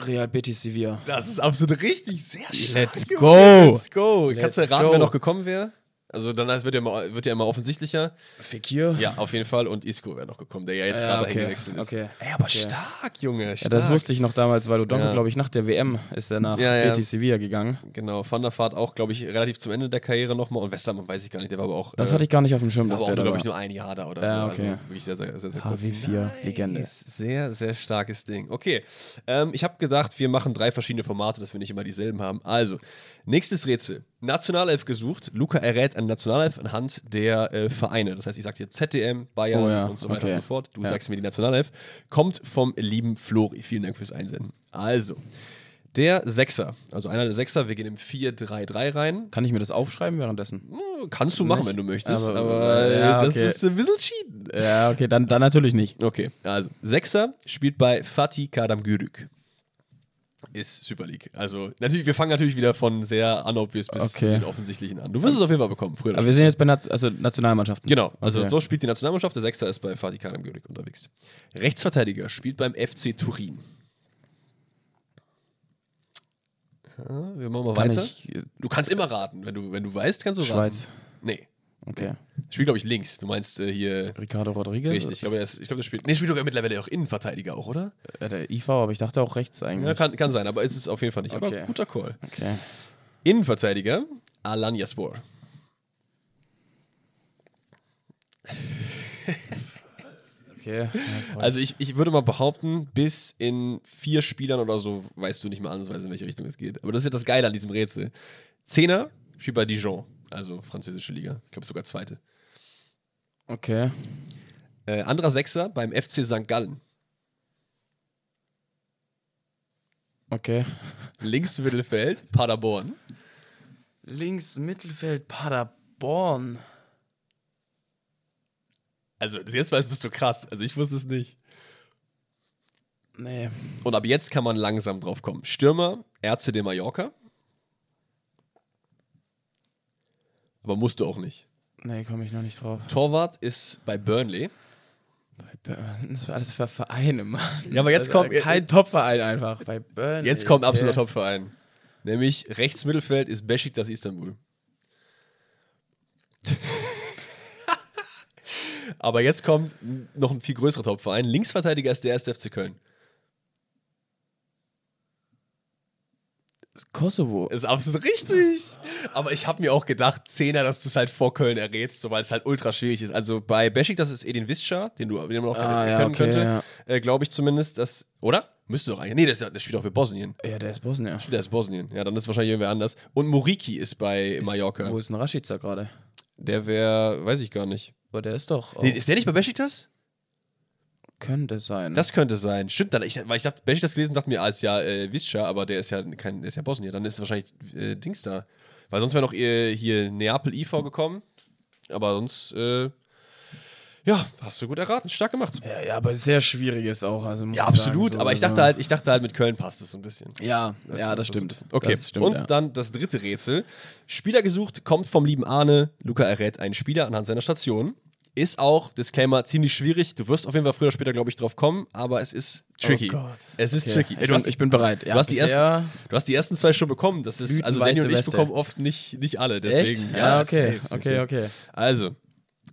Real Betis Sevilla. Das ist absolut richtig. Sehr stark. Let's go. Let's go. Let's Kannst du erraten, go. wer noch gekommen wäre? Also dann wird ja immer, wird ja immer offensichtlicher. Fekir? Ja, auf jeden Fall. Und Isco wäre noch gekommen, der ja jetzt ja, gerade okay. eingewechselt ist. Okay. Ey, aber okay. stark, Junge. Stark. Ja, das wusste ich noch damals, weil Udonko, ja. glaube ich, nach der WM ist er nach ja, Betis Sevilla gegangen. Genau, Van der Vaart auch, glaube ich, relativ zum Ende der Karriere nochmal. Und Westermann weiß ich gar nicht, der war aber auch. Das äh, hatte ich gar nicht auf dem Schirm, der glaube ich, nur ein Jahr da oder ja, so. Okay. Also wirklich sehr, sehr, sehr, sehr kurz. HW4, Legende. Sehr, sehr starkes Ding. Okay, ähm, ich habe gedacht, wir machen drei verschiedene Formate, dass wir nicht immer dieselben haben. Also, nächstes Rätsel. Nationalelf gesucht. Luca errät eine Nationalelf anhand der äh, Vereine. Das heißt, ich sage dir ZDM, Bayern oh, ja. und so weiter okay. und so fort. Du ja. sagst mir die Nationalelf. Kommt vom lieben Flori. Vielen Dank fürs Einsenden. Also, der Sechser, also einer der Sechser, wir gehen im 4-3-3 rein. Kann ich mir das aufschreiben währenddessen? Hm, kannst du machen, nicht? wenn du möchtest, aber, aber ja, okay. das ist ein bisschen schieden. Ja, okay, dann, dann natürlich nicht. Okay, also Sechser spielt bei Fatih Kadamgürük ist Super League. Also natürlich, wir fangen natürlich wieder von sehr unobvious bis okay. zu den offensichtlichen an. Du wirst es auf jeden Fall bekommen, früher. Aber wir sind jetzt bei Naz also Nationalmannschaften. Genau, also okay. so spielt die Nationalmannschaft. Der Sechster ist bei Fatih Kanem Görig unterwegs. Rechtsverteidiger spielt beim FC Turin. Ja, wir machen mal Kann weiter. Ich, du kannst immer raten. Wenn du, wenn du weißt, kannst du raten. Schweiz. Nee. Okay. Spielt, glaube ich, links. Du meinst äh, hier. Ricardo Rodriguez? Richtig, ich glaube, der, glaub, der spielt. Nee, spielt doch mittlerweile auch Innenverteidiger auch, oder? Ja, der IV, aber ich dachte auch rechts eigentlich. Ja, kann, kann sein, aber ist es auf jeden Fall nicht. Okay. Aber guter Call. Okay. Innenverteidiger, Alan Yaspor. okay. Also ich, ich würde mal behaupten, bis in vier Spielern oder so weißt du nicht mal ansatzweise, in welche Richtung es geht. Aber das ist ja das Geile an diesem Rätsel. Zehner spielt bei Dijon also französische Liga. Ich glaube sogar zweite. Okay. Äh, anderer Sechser beim FC St. Gallen. Okay. Links Mittelfeld, Paderborn. Links Mittelfeld, Paderborn. Also, jetzt weißt bist du krass. Also, ich wusste es nicht. Nee. Und ab jetzt kann man langsam drauf kommen. Stürmer, RCD Mallorca. Aber musst du auch nicht. Nee, komme ich noch nicht drauf. Torwart ist bei Burnley. Bei Burnley? Das war alles für Vereine, Mann. Ja, aber jetzt also kommt. Kein Topverein einfach. Bei Burnley. Jetzt kommt absoluter Topverein. Nämlich rechts Mittelfeld ist Besiktas Istanbul. aber jetzt kommt noch ein viel größerer Topverein. Linksverteidiger ist der erste FC Köln. Kosovo. Ist absolut richtig. Aber ich habe mir auch gedacht, Zehner, dass du es halt vor Köln errätst, so, weil es halt ultra schwierig ist. Also bei Beschik, das ist Edin Visca, den du den man auch ah, ja, okay, könnte. Ja. Äh, Glaube ich zumindest. Dass, oder? Müsste doch eigentlich. Nee, der, der spielt auch für Bosnien. Ja, der ist Bosnien. Der ist Bosnien. Ja, dann ist wahrscheinlich irgendwer anders. Und Moriki ist bei ist, Mallorca. Wo ist ein Rashica gerade? Der wäre, weiß ich gar nicht. Aber der ist doch. Nee, ist der nicht bei Besiktas? Könnte sein. Das könnte sein. Stimmt, dann, ich, weil ich dachte, Besiktas gelesen dachte mir, als ja äh, Visca, aber der ist ja kein, der ist ja Bosnier. Dann ist wahrscheinlich äh, Dings da. Weil sonst wäre noch äh, hier Neapel IV gekommen. Aber sonst, äh, ja, hast du gut erraten, stark gemacht. Ja, ja aber sehr schwierig ist auch. Also ja, absolut. Sagen, so, aber ich dachte halt, ich dachte halt, mit Köln passt es so ein bisschen. Ja, das, ja, das, das stimmt. Okay. Das stimmt, Und ja. dann das dritte Rätsel. Spieler gesucht, kommt vom lieben Arne. Luca errät einen Spieler anhand seiner Station. Ist auch, Disclaimer, ziemlich schwierig. Du wirst auf jeden Fall früher oder später, glaube ich, drauf kommen, aber es ist tricky. Oh es ist okay. tricky. Ich, bin, ich bin bereit. Ja, du, hast die ersten, du hast die ersten zwei schon bekommen. Das ist, also Danny und ich bekommen oft nicht, nicht alle. Deswegen, Echt? Ja, okay. Safe, okay, okay. Also,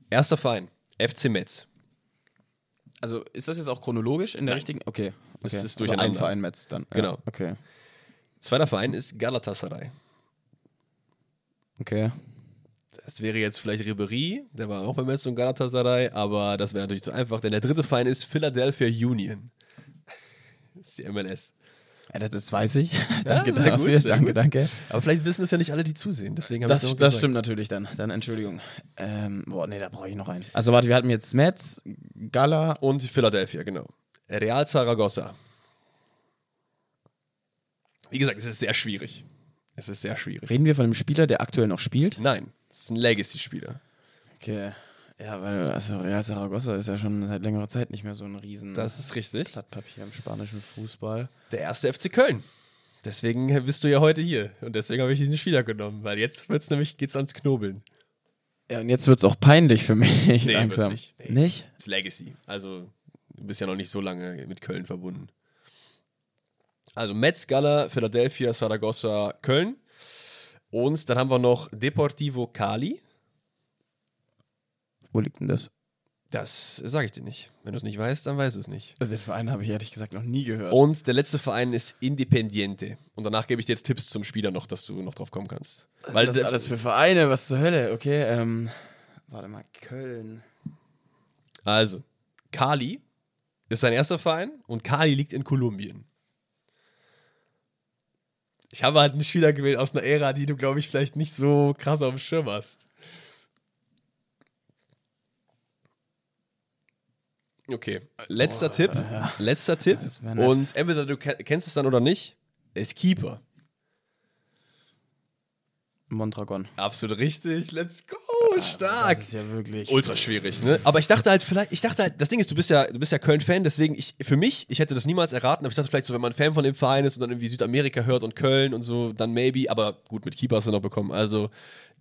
erster Verein, FC Metz. Also ist das jetzt auch chronologisch in der Nein. richtigen? Okay. okay. Das ist also durcheinander. Ein Verein Metz dann. Ja. Genau. Okay. Zweiter Verein ist Galatasaray. Okay. Das wäre jetzt vielleicht Ribery, der war auch bei Metz und Galatasaray, aber das wäre natürlich zu einfach, denn der dritte Verein ist Philadelphia Union. Das ist die MLS. Ja, das weiß ich. danke ja, sehr dafür. Gut, sehr danke, gut. danke. Aber vielleicht wissen es ja nicht alle, die zusehen. Deswegen das das stimmt natürlich dann. Dann Entschuldigung. Ähm, boah, nee, da brauche ich noch einen. Also warte, wir hatten jetzt Metz, Gala. Und Philadelphia, genau. Real Zaragoza. Wie gesagt, es ist sehr schwierig. Es ist sehr schwierig. Reden wir von einem Spieler, der aktuell noch spielt? Nein, es ist ein Legacy-Spieler. Okay. Ja, weil also Real Zaragoza ist ja schon seit längerer Zeit nicht mehr so ein riesen das ist richtig. Blattpapier im spanischen Fußball. Der erste FC Köln. Deswegen bist du ja heute hier. Und deswegen habe ich diesen Spieler genommen, weil jetzt wird's nämlich, geht's ans Knobeln. Ja, und jetzt wird es auch peinlich für mich. Nee, langsam. nicht. Nee. Nicht? Das ist Legacy. Also, du bist ja noch nicht so lange mit Köln verbunden. Also Metz, Gala, Philadelphia, Saragossa, Köln. Und dann haben wir noch Deportivo Cali. Wo liegt denn das? Das sage ich dir nicht. Wenn du es nicht weißt, dann weißt du es nicht. Also den Verein habe ich ehrlich gesagt noch nie gehört. Und der letzte Verein ist Independiente. Und danach gebe ich dir jetzt Tipps zum Spieler noch, dass du noch drauf kommen kannst. Weil das ist alles für Vereine, was zur Hölle. Okay, ähm, warte mal, Köln. Also, Kali ist sein erster Verein und Kali liegt in Kolumbien. Ich habe halt einen Spieler gewählt aus einer Ära, die du, glaube ich, vielleicht nicht so krass auf dem Schirm hast. Okay, letzter Boah, Tipp. Ja. Letzter Tipp. Und entweder du kennst es dann oder nicht. Ist Keeper. Mondragon. Absolut richtig. Let's go. Stark. Das ist ja wirklich. Ultra schwierig, ne? Aber ich dachte halt, vielleicht, ich dachte halt, das Ding ist, du bist ja, du bist ja Köln-Fan, deswegen, ich, für mich, ich hätte das niemals erraten, aber ich dachte vielleicht so, wenn man Fan von dem Verein ist und dann irgendwie Südamerika hört und Köln und so, dann maybe, aber gut, mit Keeper hast du noch bekommen. Also,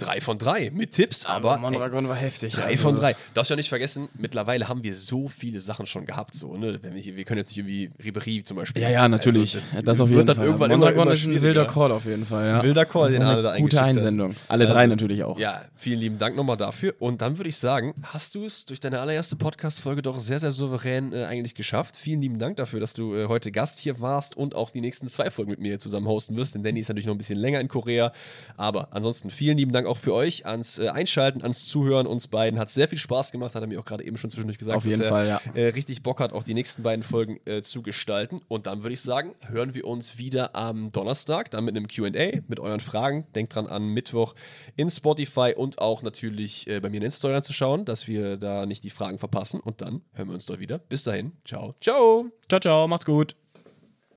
Drei von drei mit Tipps, aber. aber Mondragon ey, war heftig. Drei also. von drei. Darfst ja nicht vergessen, mittlerweile haben wir so viele Sachen schon gehabt, so, ne? Wenn wir, hier, wir können jetzt nicht irgendwie Ribery zum Beispiel. Ja, ja, natürlich. Also, das, das auf jeden Fall. Irgendwann Mondragon immer, immer ist ein wilder Call auf jeden Fall, ja. Wilder Call, den alle da Gute Einsendung. Alle also, drei natürlich auch. Ja, vielen lieben Dank nochmal dafür. Und dann würde ich sagen, hast du es durch deine allererste Podcast-Folge doch sehr, sehr souverän äh, eigentlich geschafft. Vielen lieben Dank dafür, dass du äh, heute Gast hier warst und auch die nächsten zwei Folgen mit mir zusammen hosten wirst. Denn Danny ist natürlich noch ein bisschen länger in Korea. Aber ansonsten vielen lieben Dank auch für euch ans äh, Einschalten, ans Zuhören uns beiden. Hat sehr viel Spaß gemacht, hat er mir auch gerade eben schon zwischendurch gesagt. Auf jeden Fall, ja. Äh, richtig Bock hat, auch die nächsten beiden Folgen äh, zu gestalten. Und dann würde ich sagen, hören wir uns wieder am Donnerstag, dann mit einem QA, mit euren Fragen. Denkt dran an Mittwoch in Spotify und auch natürlich äh, bei mir in Instagram reinzuschauen, dass wir da nicht die Fragen verpassen. Und dann hören wir uns doch wieder. Bis dahin. Ciao. Ciao. Ciao, ciao. Macht's gut.